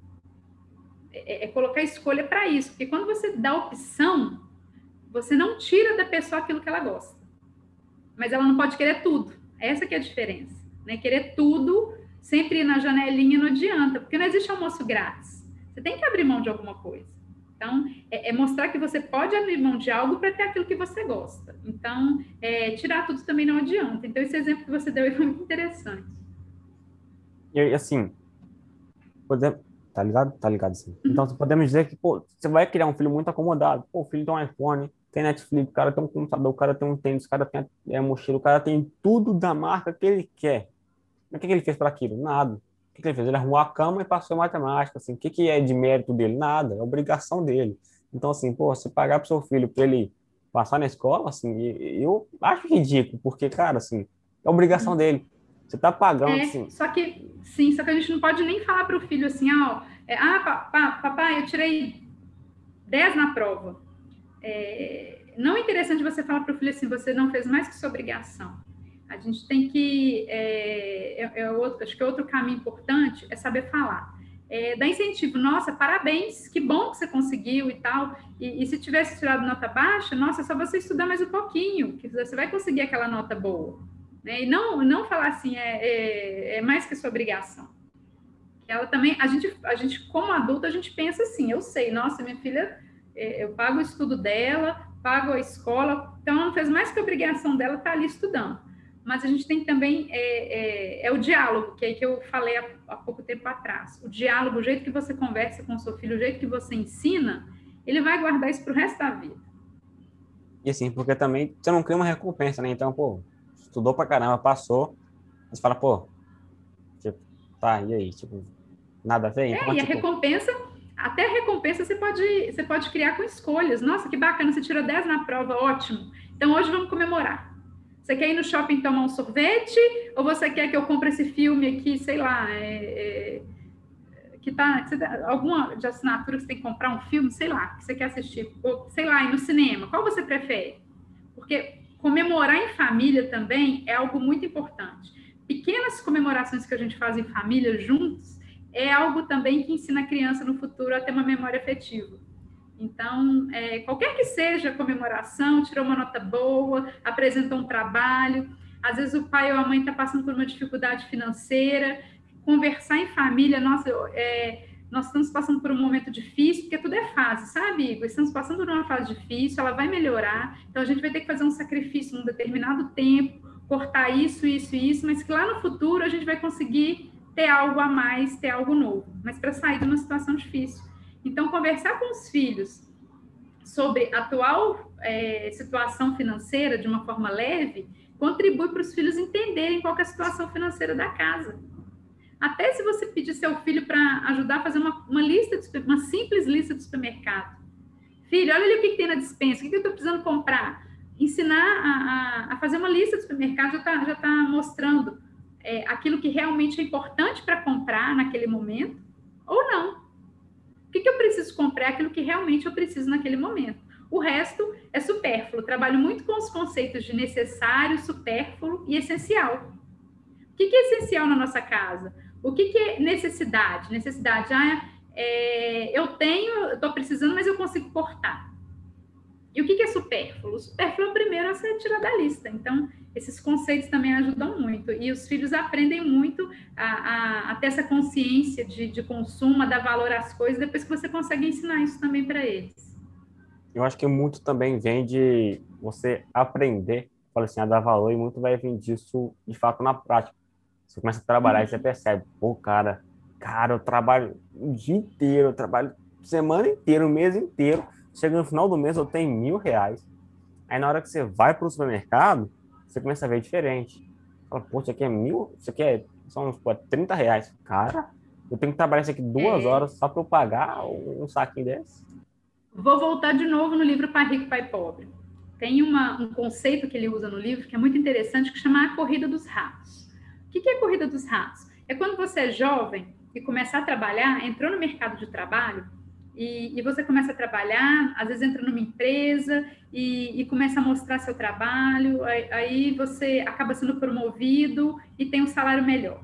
É, é colocar escolha para isso, porque quando você dá opção, você não tira da pessoa aquilo que ela gosta. Mas ela não pode querer tudo. Essa que é a diferença. Né? Querer tudo, sempre ir na janelinha não adianta, porque não existe almoço grátis. Você tem que abrir mão de alguma coisa. Então, é, é mostrar que você pode abrir mão de algo para ter aquilo que você gosta. Então, é, tirar tudo também não adianta. Então, esse exemplo que você deu foi muito interessante. E assim, podemos, tá ligado? Tá ligado sim. Então, podemos dizer que, pô, você vai criar um filho muito acomodado. Pô, o filho tem um iPhone, tem Netflix, o cara tem um computador, o cara tem um tênis, o cara tem a, a mochila, o cara tem tudo da marca que ele quer. Mas o que, que ele fez para aquilo? Nada. Que, que ele fez? Ele arrumou a cama e passou matemática. Assim, o que, que é de mérito dele? Nada. É obrigação dele. Então, assim, pô, se pagar pro seu filho para ele passar na escola, assim, eu acho ridículo, porque, cara, assim, é obrigação dele. Você tá pagando, é, assim. Só que, sim, só que a gente não pode nem falar pro filho assim, ó, é, ah, papai, eu tirei 10 na prova. É, não é interessante você falar para o filho assim, você não fez mais que sua obrigação. A gente tem que, é, é, é outro, acho que outro caminho importante é saber falar. É, dar incentivo, nossa, parabéns, que bom que você conseguiu e tal. E, e, se tivesse tirado nota baixa, nossa, é só você estudar mais um pouquinho, que você vai conseguir aquela nota boa. Né? E não, não falar assim, é, é, é mais que sua obrigação. Ela também, a gente, a gente, como adulto, a gente pensa assim, eu sei, nossa, minha filha é, eu pago o estudo dela, pago a escola, então ela não fez mais que a obrigação dela estar tá ali estudando. Mas a gente tem também é, é, é o diálogo, que é que eu falei há, há, pouco tempo atrás. O diálogo, o jeito que você conversa com o seu filho, o jeito que você ensina, ele vai guardar isso para o resto da vida. E assim, porque também você não cria uma recompensa, né? Então, pô, estudou pra caramba, passou, você fala, pô, tipo, tá, e aí? Tipo, nada a ver? É, então, e tipo... a recompensa até a recompensa você pode, você pode criar com escolhas. Nossa, que bacana, você tirou 10 na prova, ótimo. Então hoje vamos comemorar. Você quer ir no shopping tomar um sorvete? Ou você quer que eu compre esse filme aqui, sei lá, é, é, que tá, que alguma de assinatura que você tem que comprar um filme, sei lá, que você quer assistir, ou sei lá, ir no cinema, qual você prefere? Porque comemorar em família também é algo muito importante. Pequenas comemorações que a gente faz em família juntos é algo também que ensina a criança no futuro a ter uma memória afetiva. Então, é, qualquer que seja a comemoração, tirou uma nota boa, apresentou um trabalho, às vezes o pai ou a mãe está passando por uma dificuldade financeira, conversar em família, nossa, é, nós estamos passando por um momento difícil, porque tudo é fase, sabe, Igor? Estamos passando por uma fase difícil, ela vai melhorar, então a gente vai ter que fazer um sacrifício num determinado tempo, cortar isso, isso e isso, mas que lá no futuro a gente vai conseguir ter algo a mais, ter algo novo, mas para sair de uma situação difícil. Então, conversar com os filhos sobre a atual é, situação financeira de uma forma leve contribui para os filhos entenderem qual é a situação financeira da casa. Até se você pedir seu filho para ajudar a fazer uma, uma lista, de, uma simples lista de supermercado. Filho, olha ali o que, que tem na dispensa, o que, que eu estou precisando comprar. Ensinar a, a, a, fazer uma lista de supermercado já está já tá mostrando é, aquilo que realmente é importante para comprar naquele momento ou não. O que, que eu preciso comprar? Aquilo que realmente eu preciso naquele momento. O resto é supérfluo. Trabalho muito com os conceitos de necessário, supérfluo e essencial. O que, que é essencial na nossa casa? O que, que é necessidade? Necessidade, ah, é, eu tenho, estou precisando, mas eu consigo cortar. E o que, que é supérfluo? O supérfluo é o primeiro a ser tirado da lista. Então, esses conceitos também ajudam muito. E os filhos aprendem muito a, a, a ter essa consciência de, de, consumo, a dar valor às coisas, depois que você consegue ensinar isso também para eles. Eu acho que muito também vem de você aprender, fala assim, a dar valor, e muito vai vir disso, de fato, na prática. Você começa a trabalhar uhum. e você percebe, pô, cara, cara, eu trabalho o dia inteiro, eu trabalho semana inteira, o mês inteiro, chega no final do mês eu tenho mil reais. Aí na hora que você vai para o supermercado, você começa a ver diferente. Fala, pô, isso aqui é mil, isso aqui é, são pô, 30 reais. Cara, eu tenho que trabalhar isso aqui duas é. horas só para eu pagar um saquinho desse. Vou voltar de novo no livro Pai Rico, Pai Pobre. Tem uma, um conceito que ele usa no livro que é muito interessante, que chama a corrida dos ratos. O que é a corrida dos ratos? É quando você é jovem e começar a trabalhar, entrou no mercado de trabalho, e, e, você começa a trabalhar, às vezes entra numa empresa e, e começa a mostrar seu trabalho, aí, aí, você acaba sendo promovido e tem um salário melhor.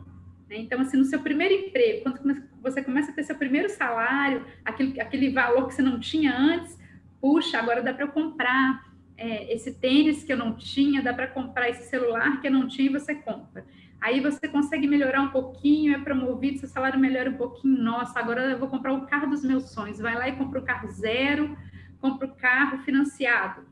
Né? Então, assim, no seu primeiro emprego, quando você começa a ter seu primeiro salário, aquele, aquele valor que você não tinha antes, puxa, agora dá para eu comprar é, esse tênis que eu não tinha, dá para comprar esse celular que eu não tinha e você compra. Aí você consegue melhorar um pouquinho, é promovido, seu salário melhora um pouquinho. Nossa, agora eu vou comprar o carro dos meus sonhos. Vai lá e compra o carro zero, compra o carro financiado.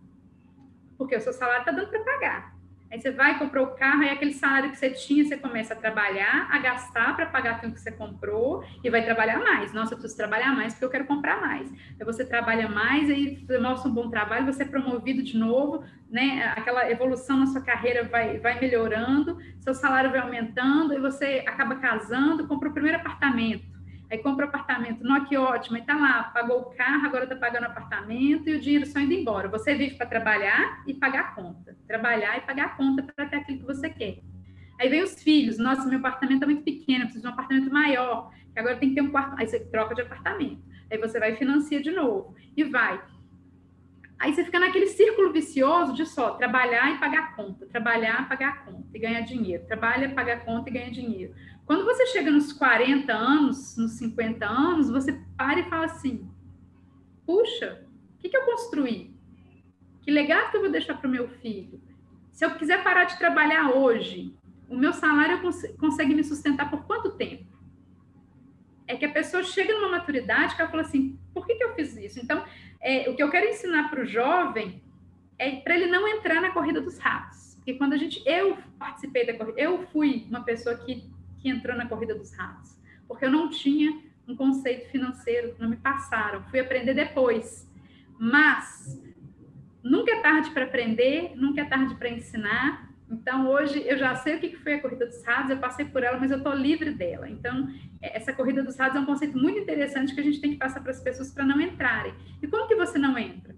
Porque o seu salário está dando para pagar. Aí você vai, comprou o carro, aí aquele salário que você tinha, você começa a trabalhar, a gastar para pagar aquilo que você comprou e vai trabalhar mais. Nossa, eu preciso trabalhar mais porque eu quero comprar mais. Aí você trabalha mais, aí mostra um bom trabalho, você é promovido de novo, né? Aquela evolução na sua carreira vai, vai melhorando, seu salário vai aumentando, aí você acaba casando, compra o primeiro apartamento Aí compra apartamento, não, que ótimo, aí tá lá, pagou o carro, agora tá pagando apartamento e o dinheiro só indo embora. Você vive para trabalhar e pagar a conta. Trabalhar e pagar a conta para ter aquilo que você quer. Aí vem os filhos, nossa, meu apartamento é muito pequeno, preciso de um apartamento maior, que agora tem que ter um quarto. Aí você troca de apartamento. Aí você vai e financia de novo. E vai. Aí você fica naquele círculo vicioso de só trabalhar e pagar conta, trabalhar, pagar conta e ganhar dinheiro, trabalha, paga a conta e ganha dinheiro. Quando você chega nos 40 anos, nos 50 anos, você para e fala assim: puxa, o que, que eu construí? Que legado que eu vou deixar para o meu filho? Se eu quiser parar de trabalhar hoje, o meu salário cons consegue me sustentar por quanto tempo? É que a pessoa chega numa maturidade que ela fala assim: por que, que eu fiz isso? Então, é, o que eu quero ensinar para o jovem é para ele não entrar na corrida dos ratos. Porque quando a gente, eu participei da corrida, eu fui uma pessoa que que entrou na corrida dos ratos, porque eu não tinha um conceito financeiro, não me passaram, fui aprender depois. Mas nunca é tarde para aprender, nunca é tarde para ensinar. Então, hoje eu já sei o que foi a corrida dos ratos, eu passei por ela, mas eu estou livre dela. Então, é, essa corrida dos ratos é um conceito muito interessante que a gente tem que passar para as pessoas para não entrarem. E como que você não entra?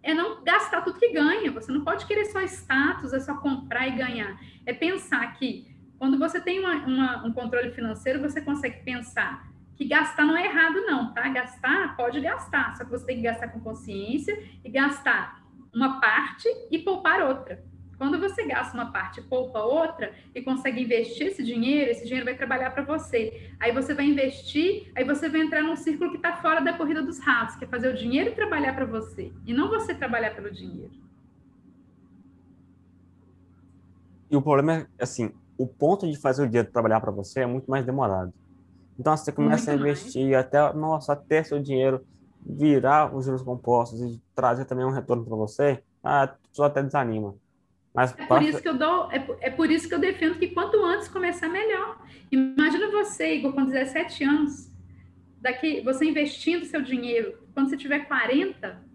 É não gastar tudo que ganha. Você não pode querer só status, é só comprar e ganhar. É pensar que quando você tem uma, uma, um controle financeiro, você consegue pensar que gastar não é errado, não, tá? Gastar, pode gastar, só que você tem que gastar com consciência e gastar uma parte e poupar outra. Quando você gasta uma parte e poupa outra e consegue investir esse dinheiro, esse dinheiro vai trabalhar para você. Aí você vai investir, aí você vai entrar num círculo que está fora da corrida dos ratos, que é fazer o dinheiro trabalhar para você e não você trabalhar pelo dinheiro. E o problema é, assim, o ponto de fazer o dinheiro trabalhar para você é muito mais demorado. Então você começa muito a investir mais. até, nossa, até seu dinheiro virar os juros compostos e trazer também um retorno para você, ah, só até desanima. Mas é por isso que eu dou, é, é por isso que eu defendo que quanto antes começar melhor. Imagina você, Igor, com 17 anos, daqui você investindo seu dinheiro, quando você tiver 40,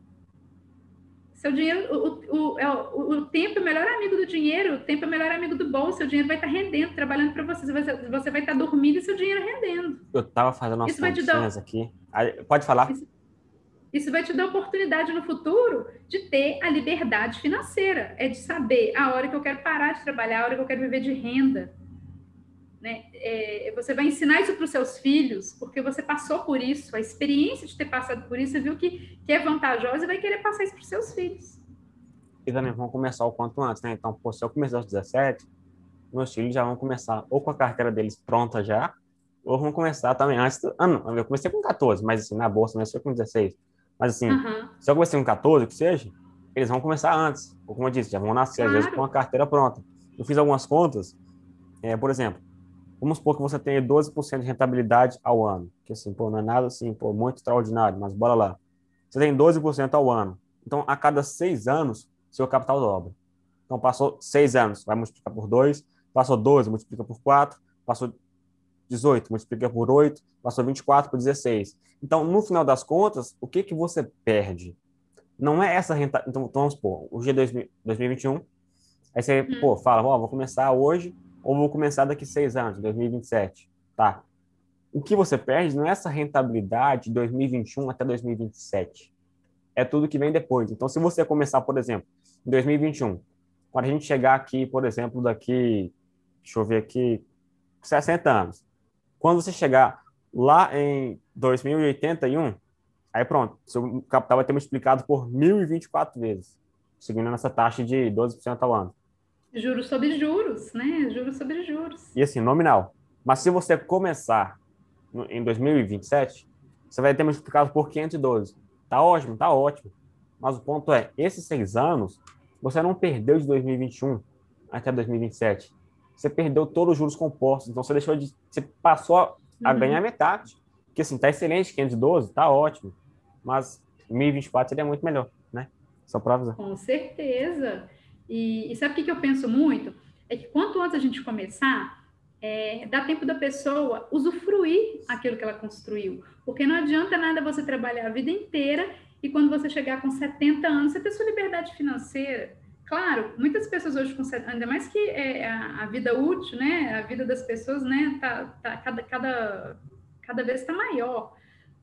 seu dinheiro, o, o, é o, o, tempo é o melhor amigo do dinheiro, o tempo é o melhor amigo do bolso, seu dinheiro vai estar rendendo, trabalhando para você, você, você vai estar dormindo e seu dinheiro rendendo. Eu estava fazendo umas continhas aqui. Pode falar. Isso, isso vai te dar oportunidade no futuro de ter a liberdade financeira, é de saber a hora que eu quero parar de trabalhar, a hora que eu quero viver de renda. Né? É, você vai ensinar isso para os seus filhos, porque você passou por isso, a experiência de ter passado por isso, você viu que, que é vantajosa e vai querer passar isso para os seus filhos. E também vão começar o quanto antes, né? Então, pô, se eu começar aos 17, meus filhos já vão começar ou com a carteira deles pronta já, ou vão começar também antes. Ah, não, eu comecei com 14, mas assim, na bolsa, mas foi com 16. Mas assim, uhum. se eu comecei com 14, que seja, eles vão começar antes. Ou como eu disse, já vão nascer, claro. às vezes, com a carteira pronta. Eu fiz algumas contas, é, por exemplo, Vamos supor que você tenha 12% de rentabilidade ao ano, que assim, pô, não é nada assim, pô, muito extraordinário, mas bora lá. Você tem 12% ao ano. Então, a cada seis anos, seu capital dobra. Então, passou seis anos, vai multiplicar por 2, passou 12, multiplica por 4, passou 18, multiplica por 8, passou 24 por 16. Então, no final das contas, o que, que você perde? Não é essa rentabilidade. Então, vamos supor, o G 2021, aí você, hum. pô, fala, ó, vou começar hoje ou vou começar daqui seis anos, 2027, tá? O que você perde não é essa rentabilidade de 2021 até 2027. É tudo que vem depois. Então, se você começar, por exemplo, em 2021, quando a gente chegar aqui, por exemplo, daqui, deixa eu ver aqui, 60 anos. Quando você chegar lá em 2081, aí pronto, seu capital vai ter multiplicado por 1.024 vezes, seguindo nessa taxa de 12% ao ano. Juros sobre juros, né? Juros sobre juros. E assim, nominal. Mas se você começar em 2027, você vai ter multiplicado por 512. Tá ótimo, tá ótimo. Mas o ponto é, esses seis anos, você não perdeu de 2021 até 2027. Você perdeu todos os juros compostos. Então você deixou de. Você passou a, uhum. ganhar metade. Que assim, tá excelente, 512, tá ótimo. Mas 2024 seria muito melhor, né? Só para avisar. Com certeza. E, e sabe o que, que eu penso muito? É que quanto antes a gente começar, é, dá tempo da pessoa usufruir aquilo que ela construiu. Porque não adianta nada você trabalhar a vida inteira e quando você chegar com 70 anos, você ter sua liberdade financeira. Claro, muitas pessoas hoje, com, ainda mais que é, a, a, vida útil, né, a vida das pessoas, né, tá, tá cada, cada, cada vez está maior.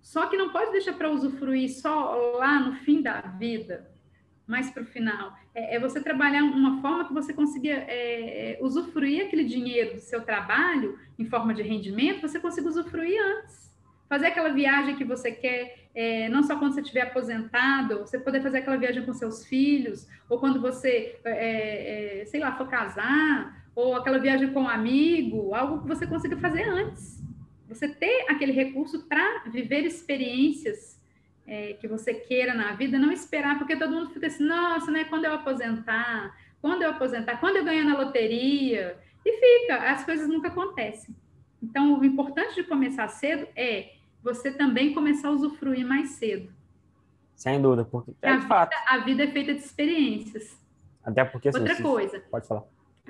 Só que não pode deixar para usufruir só lá no fim da vida, mais para o final. É, é, você trabalhar uma forma que você consiga é, é, usufruir aquele dinheiro do seu trabalho em forma de rendimento, você consiga usufruir antes fazer aquela viagem que você quer, é, não só quando você estiver aposentado, você poder fazer aquela viagem com seus filhos, ou quando você, é, é, sei lá, for casar, ou aquela viagem com um amigo, algo que você consiga fazer antes. Você ter aquele recurso para viver experiências é, que você queira na vida, não esperar, porque todo mundo fica assim, nossa, né, quando eu aposentar, quando eu aposentar, quando eu ganhar na loteria, e fica, as coisas nunca acontecem. Então, o importante de começar cedo é você também começar a usufruir mais cedo. Sem dúvida, porque é a, vida, fato. a vida é feita de experiências. Até porque assim, outra coisa. Pode falar.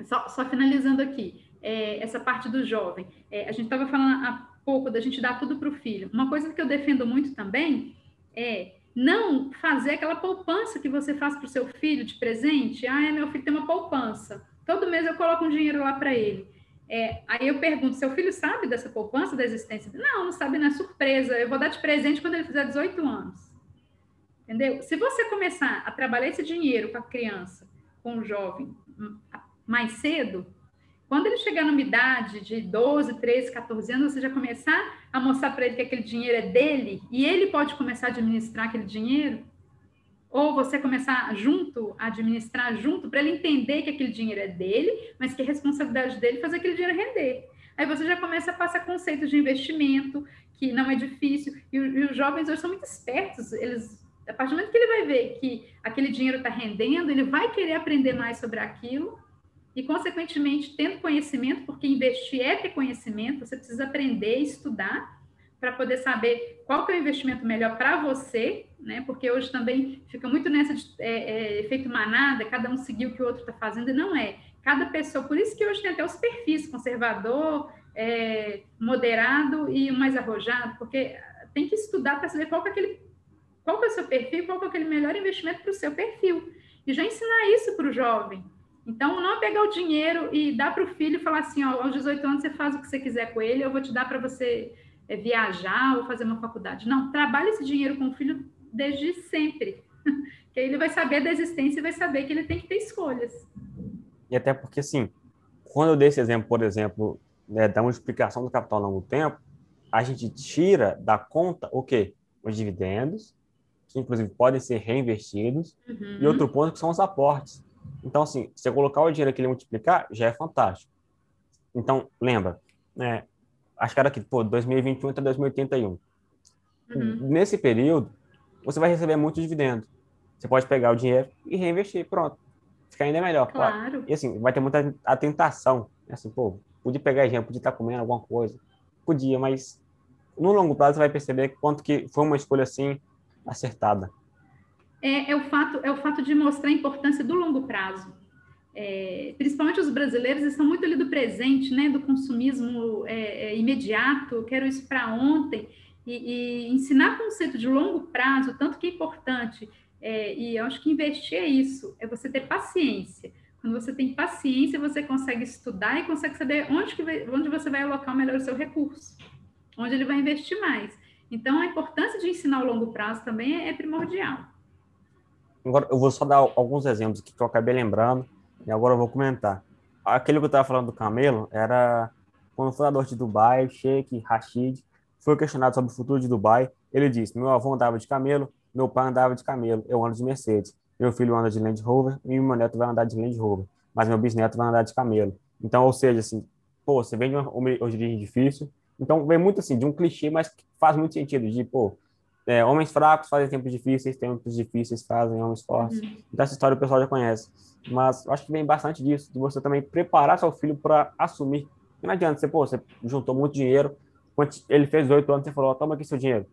Só, só finalizando aqui, é, essa parte do jovem. É, a gente estava falando há pouco da gente dar tudo para o filho. Uma coisa que eu defendo muito também é não fazer aquela poupança que você faz para o seu filho de presente. Ah, meu filho tem uma poupança. Todo mês eu coloco um dinheiro lá para ele. É, aí eu pergunto, seu filho sabe dessa poupança, da existência? Não, não sabe, não é surpresa. Eu vou dar de presente quando ele fizer 18 anos. Entendeu? Se você começar a trabalhar esse dinheiro com a criança, com o jovem, hum, mais cedo, quando ele chegar numa idade de 12, 13, 14 anos, você já começar a mostrar para ele que aquele dinheiro é dele e ele pode começar a administrar aquele dinheiro, ou você começar junto, a administrar junto, para ele entender que aquele dinheiro é dele, mas que é responsabilidade dele fazer aquele dinheiro render. Aí você já começa a passar conceitos de investimento, que não é difícil, e, e os jovens hoje são muito espertos, eles a partir do momento que ele vai ver que aquele dinheiro está rendendo, ele vai querer aprender mais sobre aquilo e, consequentemente, tendo conhecimento, porque investir é ter conhecimento, você precisa aprender, estudar para poder saber qual que é o investimento melhor para você, né? Porque hoje também fica muito nessa de é, é, efeito manada, cada um seguir o que o outro está fazendo, e não é. Cada pessoa, por isso que hoje tem até os perfis conservador, é, moderado e o mais arrojado, porque tem que estudar para saber qual que é aquele, qual que é o seu perfil, qual que é aquele melhor investimento para o seu perfil. E já ensinar isso para o jovem. Então, não pegar o dinheiro e dar para o filho e falar assim, ó, aos 18 anos você faz o que você quiser com ele, eu vou te dar para você é, viajar ou fazer uma faculdade. Não, trabalhe esse dinheiro com o filho desde sempre. (laughs) que aí ele vai saber da existência e vai saber que ele tem que ter escolhas. E até porque, assim, quando eu dei esse exemplo, por exemplo, né, da multiplicação do capital ao longo do tempo, a gente tira da conta o quê? Os dividendos, que inclusive podem ser reinvestidos, uhum. e outro ponto que são os aportes. Então, assim, se eu colocar o dinheiro aqui e multiplicar, já é fantástico. Então, lembra, né, acho que era aqui, pô, 2021 até 2081. Uhum. Nesse período, você vai receber muito dividendo. Você pode pegar o dinheiro e reinvestir, pronto. Fica ainda melhor. Claro. E assim, vai ter muita a tentação. Assim, pô, podia pegar dinheiro, podia estar comendo alguma coisa. Podia, mas no longo prazo você vai perceber quanto que foi uma escolha assim acertada. É, é, o fato, é o fato de mostrar a importância do longo prazo é, principalmente os brasileiros, estão muito ali do presente, né, do consumismo é, é, imediato, quero isso para ontem, e, e, ensinar conceito de longo prazo, tanto que é importante, é, e eu acho que investir é isso, é você ter paciência. Quando você tem paciência, você consegue estudar e consegue saber onde, que vai, onde você vai alocar melhor o seu recurso, onde ele vai investir mais. Então, a importância de ensinar o longo prazo também é primordial. Agora, eu vou só dar alguns exemplos aqui que eu acabei lembrando e agora eu vou comentar. Aquele que eu estava falando do camelo era quando o fundador de Dubai, Sheikh Rashid, foi questionado sobre o futuro de Dubai. Ele disse: Meu avô andava de camelo, meu pai andava de camelo, eu ando de Mercedes. Meu filho anda de Land Rover e meu neto vai andar de Land Rover, mas meu bisneto vai andar de camelo. Então, ou seja, assim, pô, você vem de uma origem difícil. Então, vem muito assim, de um clichê, mas faz muito sentido de, pô, é, homens fracos fazem tempos difíceis, tempos difíceis fazem homens fortes. Uhum. Então, essa história o pessoal já conhece. Mas eu acho que vem bastante disso, de você também preparar seu filho para assumir. Não adianta você, pô, você juntou muito dinheiro, quando ele fez oito anos, você falou, toma aqui seu dinheiro.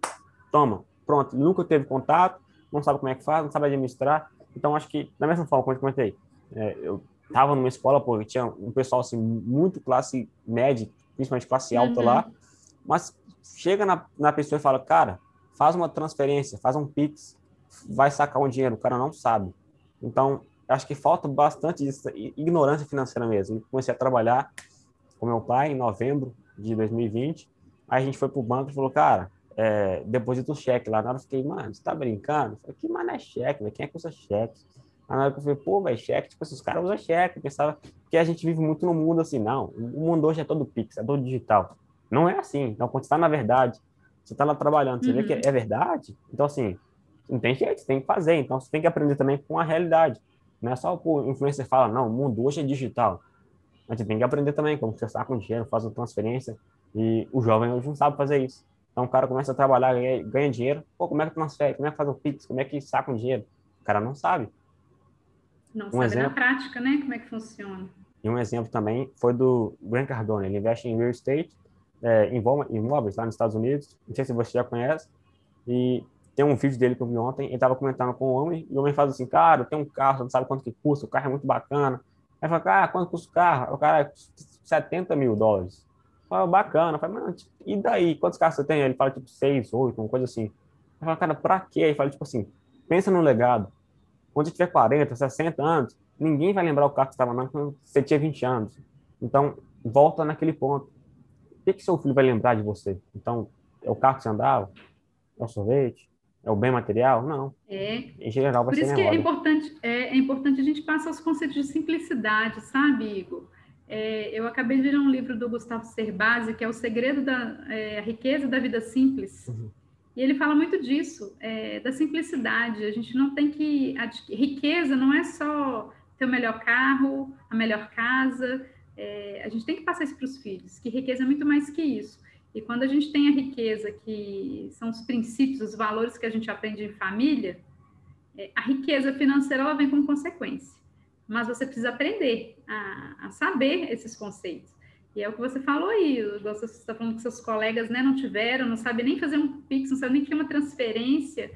Toma, pronto. Nunca teve contato, não sabe como é que faz, não sabe administrar. Então, acho que, da mesma forma, como eu comentei, É, eu tava numa escola, pô, tinha um pessoal assim, muito classe média, principalmente classe alta uhum. lá, mas chega na, na pessoa e fala, cara, faz uma transferência, faz um Pix, vai sacar um dinheiro, o cara não sabe. Então, acho que falta bastante ignorância financeira mesmo. Comecei a trabalhar com meu pai em novembro de 2020, aí a gente foi pro banco e falou, cara, é, deposita o cheque lá. Na hora eu fiquei, mano, você tá brincando? Eu falei, que mano é cheque, quem é que usa cheque? Na hora eu falei, pô, velho, cheque, tipo, esses caras usam cheque. Eu pensava que a gente vive muito no mundo assim, não, o mundo hoje é todo Pix, é todo digital. Não é assim. Então, quando está na verdade, você está lá trabalhando, você uhum. vê que uhum. é verdade, então, assim, não tem jeito, você tem que fazer. Então, você tem que aprender também com a realidade. Não é só o influencer fala, não, o mundo hoje é digital. Mas você tem que aprender também como você está com dinheiro, faz uma transferência. E o jovem hoje não sabe fazer isso. Então, o cara começa a trabalhar, ganha, ganha dinheiro. Pô, como é que transfere? Como é que faz um Pix? Como é que saca um dinheiro? O cara não sabe. Não um sabe exemplo, na prática, né? Como é que funciona. E um exemplo também foi do Grant Cardone. Ele investe em real estate é, imóveis lá nos Estados Unidos. Não sei se você já conhece. E tem um vídeo dele que eu vi ontem. Ele estava comentando com o homem. E o homem faz assim: Cara, tem um carro, não sabe quanto que custa. O carro é muito bacana. Aí fala: Cara, quanto custa o carro? O cara, 70 mil dólares. Fala, bacana. Fala, mas e daí? Quantos carros você tem? Ele fala, tipo, 6, 8, uma coisa assim. Ele fala, cara, pra quê? Ele fala, tipo assim: Pensa no legado. Quando você tiver 40, 60 anos, ninguém vai lembrar o carro que você estava andando quando você tinha 20 anos. Então, volta naquele ponto que, que seu filho vai lembrar de você? Então, é o carro que você andava? É o sorvete? É o bem material? Não. É. Em geral, vai Por ser isso memória. que é importante, é, é, importante a gente passar os conceitos de simplicidade, sabe, Igor? É, eu acabei de ler um livro do Gustavo Cerbasi, que é O Segredo da é, Riqueza da Vida Simples. Uhum. E ele fala muito disso, é, da simplicidade. A gente não tem que. Riqueza não é só ter o melhor carro, a melhor casa, é, a gente tem que passar isso para os filhos, que riqueza é muito mais que isso. E quando a gente tem a riqueza, que são os princípios, os valores que a gente aprende em família, é, a riqueza financeira ela vem como consequência. Mas você precisa aprender a, a saber esses conceitos. E é o que você falou aí, você está falando que seus colegas né, não tiveram, não sabem nem fazer um Pix, não sabem nem criar uma transferência.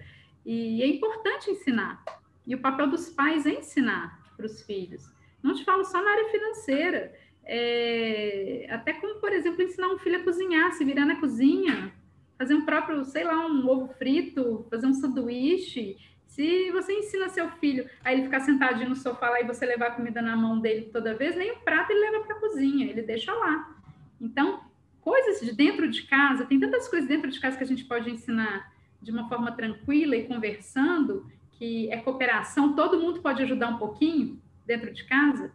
E é importante ensinar. E o papel dos pais é ensinar para os filhos. Não te falo só na área financeira. É, até como, por exemplo, ensinar um filho a cozinhar, se virar na cozinha, fazer um próprio, sei lá, um ovo frito, fazer um sanduíche. Se você ensina seu filho a ele ficar sentadinho no sofá lá e você levar a comida na mão dele toda vez, nem o prato ele leva para a cozinha, ele deixa lá. Então, coisas de dentro de casa, tem tantas coisas dentro de casa que a gente pode ensinar de uma forma tranquila e conversando, que é cooperação, todo mundo pode ajudar um pouquinho dentro de casa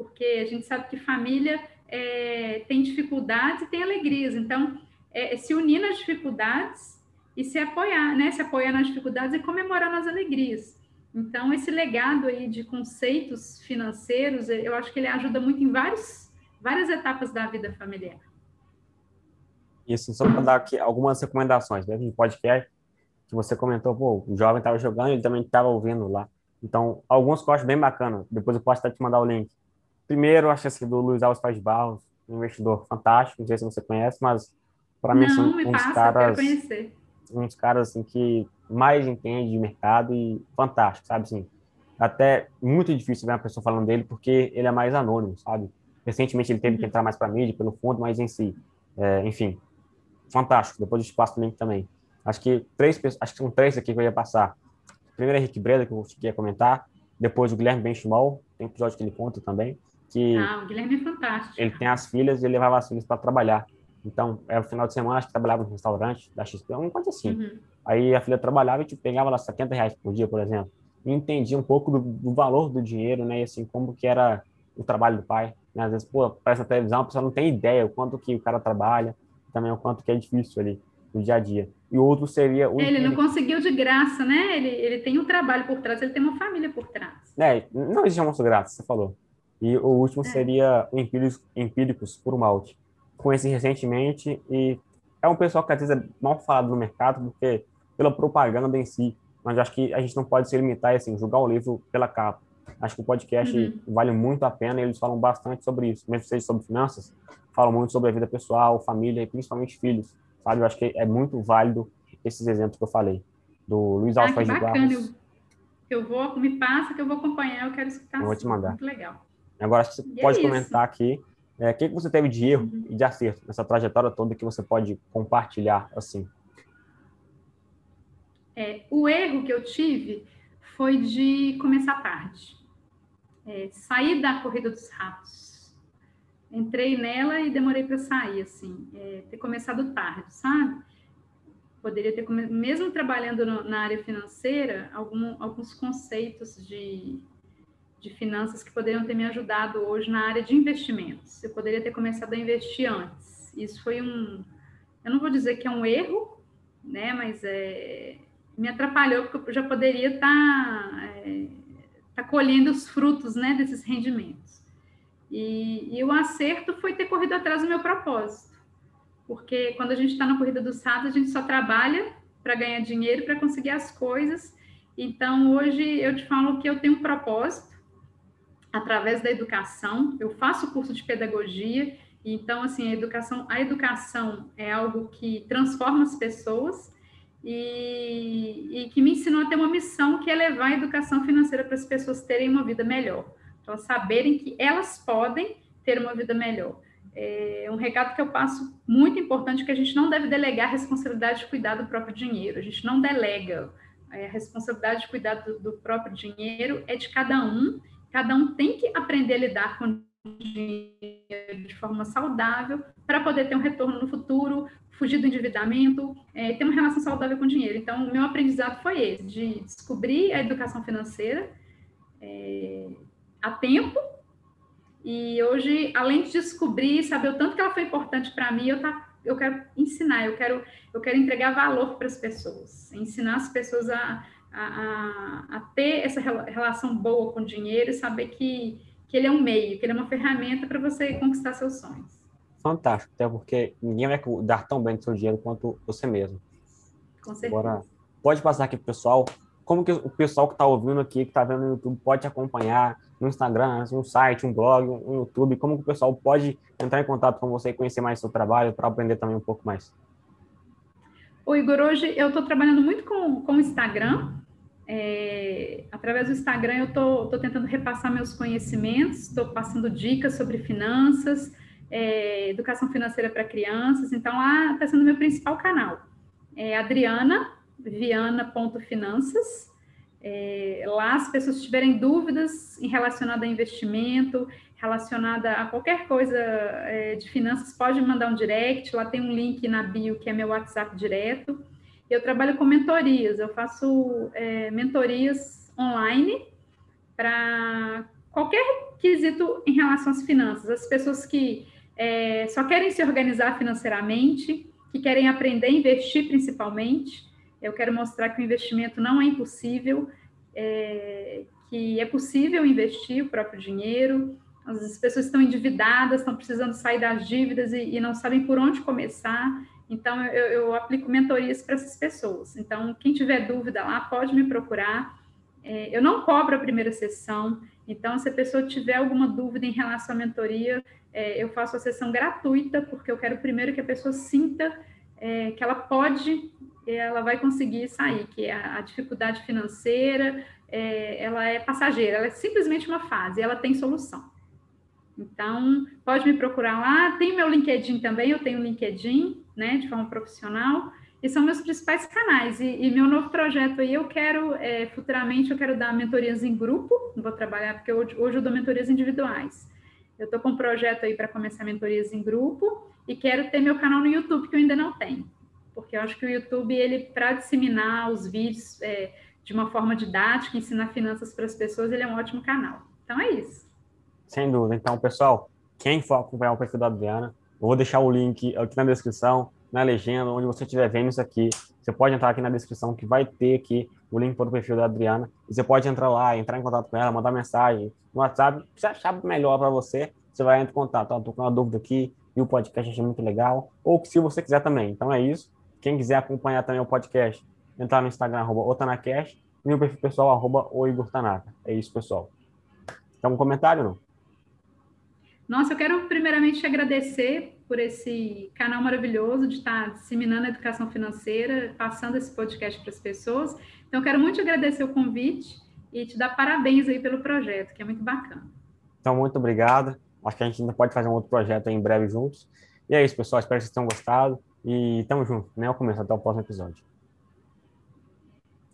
porque a gente sabe que família é, tem dificuldades e tem alegrias. Então, é, se unir nas dificuldades e se apoiar, né? Se apoiar nas dificuldades e comemorar nas alegrias. Então, esse legado aí de conceitos financeiros, eu acho que ele ajuda muito em vários, várias etapas da vida familiar. Isso, só para dar aqui algumas recomendações, né? De podcast que você comentou, pô, o jovem estava jogando, ele também estava ouvindo lá. Então, alguns acho bem bacana. Depois eu posso até te mandar o link. Primeiro, acho esse do Luiz Alves Paz Barros, um investidor fantástico, não sei se você conhece, mas para mim são um dos caras um dos caras assim que mais entende de mercado e fantástico, sabe assim. Até muito difícil ver uma pessoa falando dele porque ele é mais anônimo, sabe? Recentemente ele teve que uhum. entrar mais para mídia pelo fundo, mas em si, é, enfim, fantástico. Depois eu passo o link também. Acho que três, acho que são três aqui que eu ia passar. Primeiro é Henrique Breda, que eu queria comentar. Depois o Guilherme Benchimol, tem episódio que ele conta também que ah, o Guilherme é fantástico. Ele tem as filhas e ele levava as filhas para trabalhar. Então, é o final de semana, acho que trabalhava no restaurante da XP, uma coisa assim. Uhum. Aí a filha trabalhava e tipo, pegava lá 70 reais por dia, por exemplo. E entendia um pouco do, do, valor do dinheiro, né? E assim, como que era o trabalho do pai. Né? Às vezes, pô, parece na televisão, a pessoa não tem ideia o quanto que o cara trabalha, também o quanto que é difícil ali no dia a dia. E o outro seria o. Ele não conseguiu de graça, né? Ele, ele tem um trabalho por trás, ele tem uma família por trás. É, não existe almoço grátis, você falou. E o último é. seria o Empíricos, Empíricos por Malte. Conheci recentemente e é um pessoal que às vezes é mal falado no mercado, porque pela propaganda em si, mas acho que a gente não pode se limitar assim, julgar o livro pela capa. Acho que o podcast uhum. vale muito a pena e eles falam bastante sobre isso, mesmo seja sobre finanças, falam muito sobre a vida pessoal, família e principalmente filhos, sabe? Eu acho que é muito válido esses exemplos que eu falei, do Luiz ah, de Barros. que eu vou, me passa, que eu vou acompanhar, eu quero escutar. Eu vou te mandar. Muito legal. Agora, você e é pode é comentar aqui é, o que você teve de erro uhum. e de acerto nessa trajetória toda que você pode compartilhar assim? É, o erro que eu tive foi de começar tarde. É, sair da corrida dos ratos. Entrei nela e demorei para sair, assim, é, ter começado tarde, sabe? Poderia ter, mesmo trabalhando no, na área financeira, algum, alguns conceitos de de finanças que poderiam ter me ajudado hoje na área de investimentos. Eu poderia ter começado a investir antes. Isso foi um, eu não vou dizer que é um erro, né, mas é, me atrapalhou porque eu já poderia estar tá, é, tá colhendo os frutos, né, desses rendimentos. E, e, o acerto foi ter corrido atrás do meu propósito, porque quando a gente está na corrida dos ratos, a gente só trabalha para ganhar dinheiro, para conseguir as coisas. Então, hoje eu te falo que eu tenho um propósito através da educação. Eu faço curso de pedagogia, então assim a educação, a educação é algo que transforma as pessoas e, e que me ensinou a ter uma missão que é levar a educação financeira para as pessoas terem uma vida melhor, elas saberem que elas podem ter uma vida melhor. É um recado que eu passo muito importante que a gente não deve delegar a responsabilidade de cuidar do próprio dinheiro. A gente não delega é, a responsabilidade de cuidar do, do próprio dinheiro é de cada um Cada um tem que aprender a lidar com dinheiro de forma saudável para poder ter um retorno no futuro, fugir do endividamento, é, ter uma relação saudável com o dinheiro. Então, o meu aprendizado foi esse, de descobrir a educação financeira é, a tempo. E hoje, além de descobrir, saber o tanto que ela foi importante para mim, eu, tá, eu quero ensinar, eu quero, eu quero entregar valor para as pessoas, ensinar as pessoas a, a, a, ter essa relação boa com o dinheiro e saber que, que ele é um meio, que ele é uma ferramenta para você conquistar seus sonhos. Fantástico, até porque ninguém vai dar tão bem do seu dinheiro quanto você mesmo. Com certeza. Agora, pode passar aqui para o pessoal, como que o pessoal que está ouvindo aqui, que está vendo no YouTube, pode te acompanhar no Instagram, um site, um blog, um YouTube, como que o pessoal pode entrar em contato com você e conhecer mais o seu trabalho, para aprender também um pouco mais? O Igor, hoje eu estou trabalhando muito com, com o Instagram, é, através do Instagram, eu estou tentando repassar meus conhecimentos, estou passando dicas sobre finanças, é, educação financeira para crianças. Então, lá está sendo meu principal canal. É Adriana, viana.finanças. É, lá, as pessoas tiverem dúvidas em relacionado a investimento, relacionada a qualquer coisa é, de finanças, pode mandar um direct. Lá tem um link na bio que é meu WhatsApp direto. Eu trabalho com mentorias, eu faço é, mentorias online para qualquer quesito em relação às finanças. As pessoas que é, só querem se organizar financeiramente, que querem aprender a investir principalmente. Eu quero mostrar que o investimento não é impossível, é, que é possível investir o próprio dinheiro. As pessoas estão endividadas, estão precisando sair das dívidas e, e não sabem por onde começar. Então, eu, eu aplico mentorias para essas pessoas. Então, quem tiver dúvida lá, pode me procurar. É, eu não cobro a primeira sessão, então, se a pessoa tiver alguma dúvida em relação à mentoria, é, eu faço a sessão gratuita, porque eu quero primeiro que a pessoa sinta é, que ela pode, ela vai conseguir sair, que a, a dificuldade financeira, é, ela é passageira, ela é simplesmente uma fase, ela tem solução. Então, pode me procurar lá. Tem meu LinkedIn também, eu tenho LinkedIn, né, de forma profissional, e são meus principais canais. E, e meu novo projeto aí, eu quero, é, futuramente, eu quero dar mentorias em grupo, não vou trabalhar, porque hoje, hoje eu dou mentorias individuais. Eu estou com um projeto aí para começar mentorias em grupo e quero ter meu canal no YouTube, que eu ainda não tenho. Porque eu acho que o YouTube, ele, para disseminar os vídeos é, de uma forma didática, ensinar finanças para as pessoas, ele é um ótimo canal. Então é isso. Sem dúvida. Então, pessoal, quem for acompanhar o perfil da Adriana, eu vou deixar o link aqui na descrição, na legenda, onde você estiver vendo isso aqui. Você pode entrar aqui na descrição que vai ter aqui o link para o perfil da Adriana. E você pode entrar lá, entrar em contato com ela, mandar mensagem no WhatsApp. Se achar melhor para você, você vai entrar em contato. Estou com uma dúvida aqui e o podcast achei muito legal. Ou se você quiser também. Então é isso. Quem quiser acompanhar também o podcast, entrar no Instagram, arroba otanacast, e meu perfil pessoal, arroba oigortanaka. É isso, pessoal. Tem algum comentário, não? Nossa, eu quero primeiramente agradecer por esse canal maravilhoso de estar disseminando a educação financeira, passando esse podcast para as pessoas. Então, quero muito agradecer o convite e te dar parabéns aí pelo projeto, que é muito bacana. Então, muito obrigado. Acho que a gente ainda pode fazer um outro projeto em breve juntos. E é isso, pessoal. Espero que vocês tenham gostado. E tamo junto, né? Ao começo, até o próximo episódio.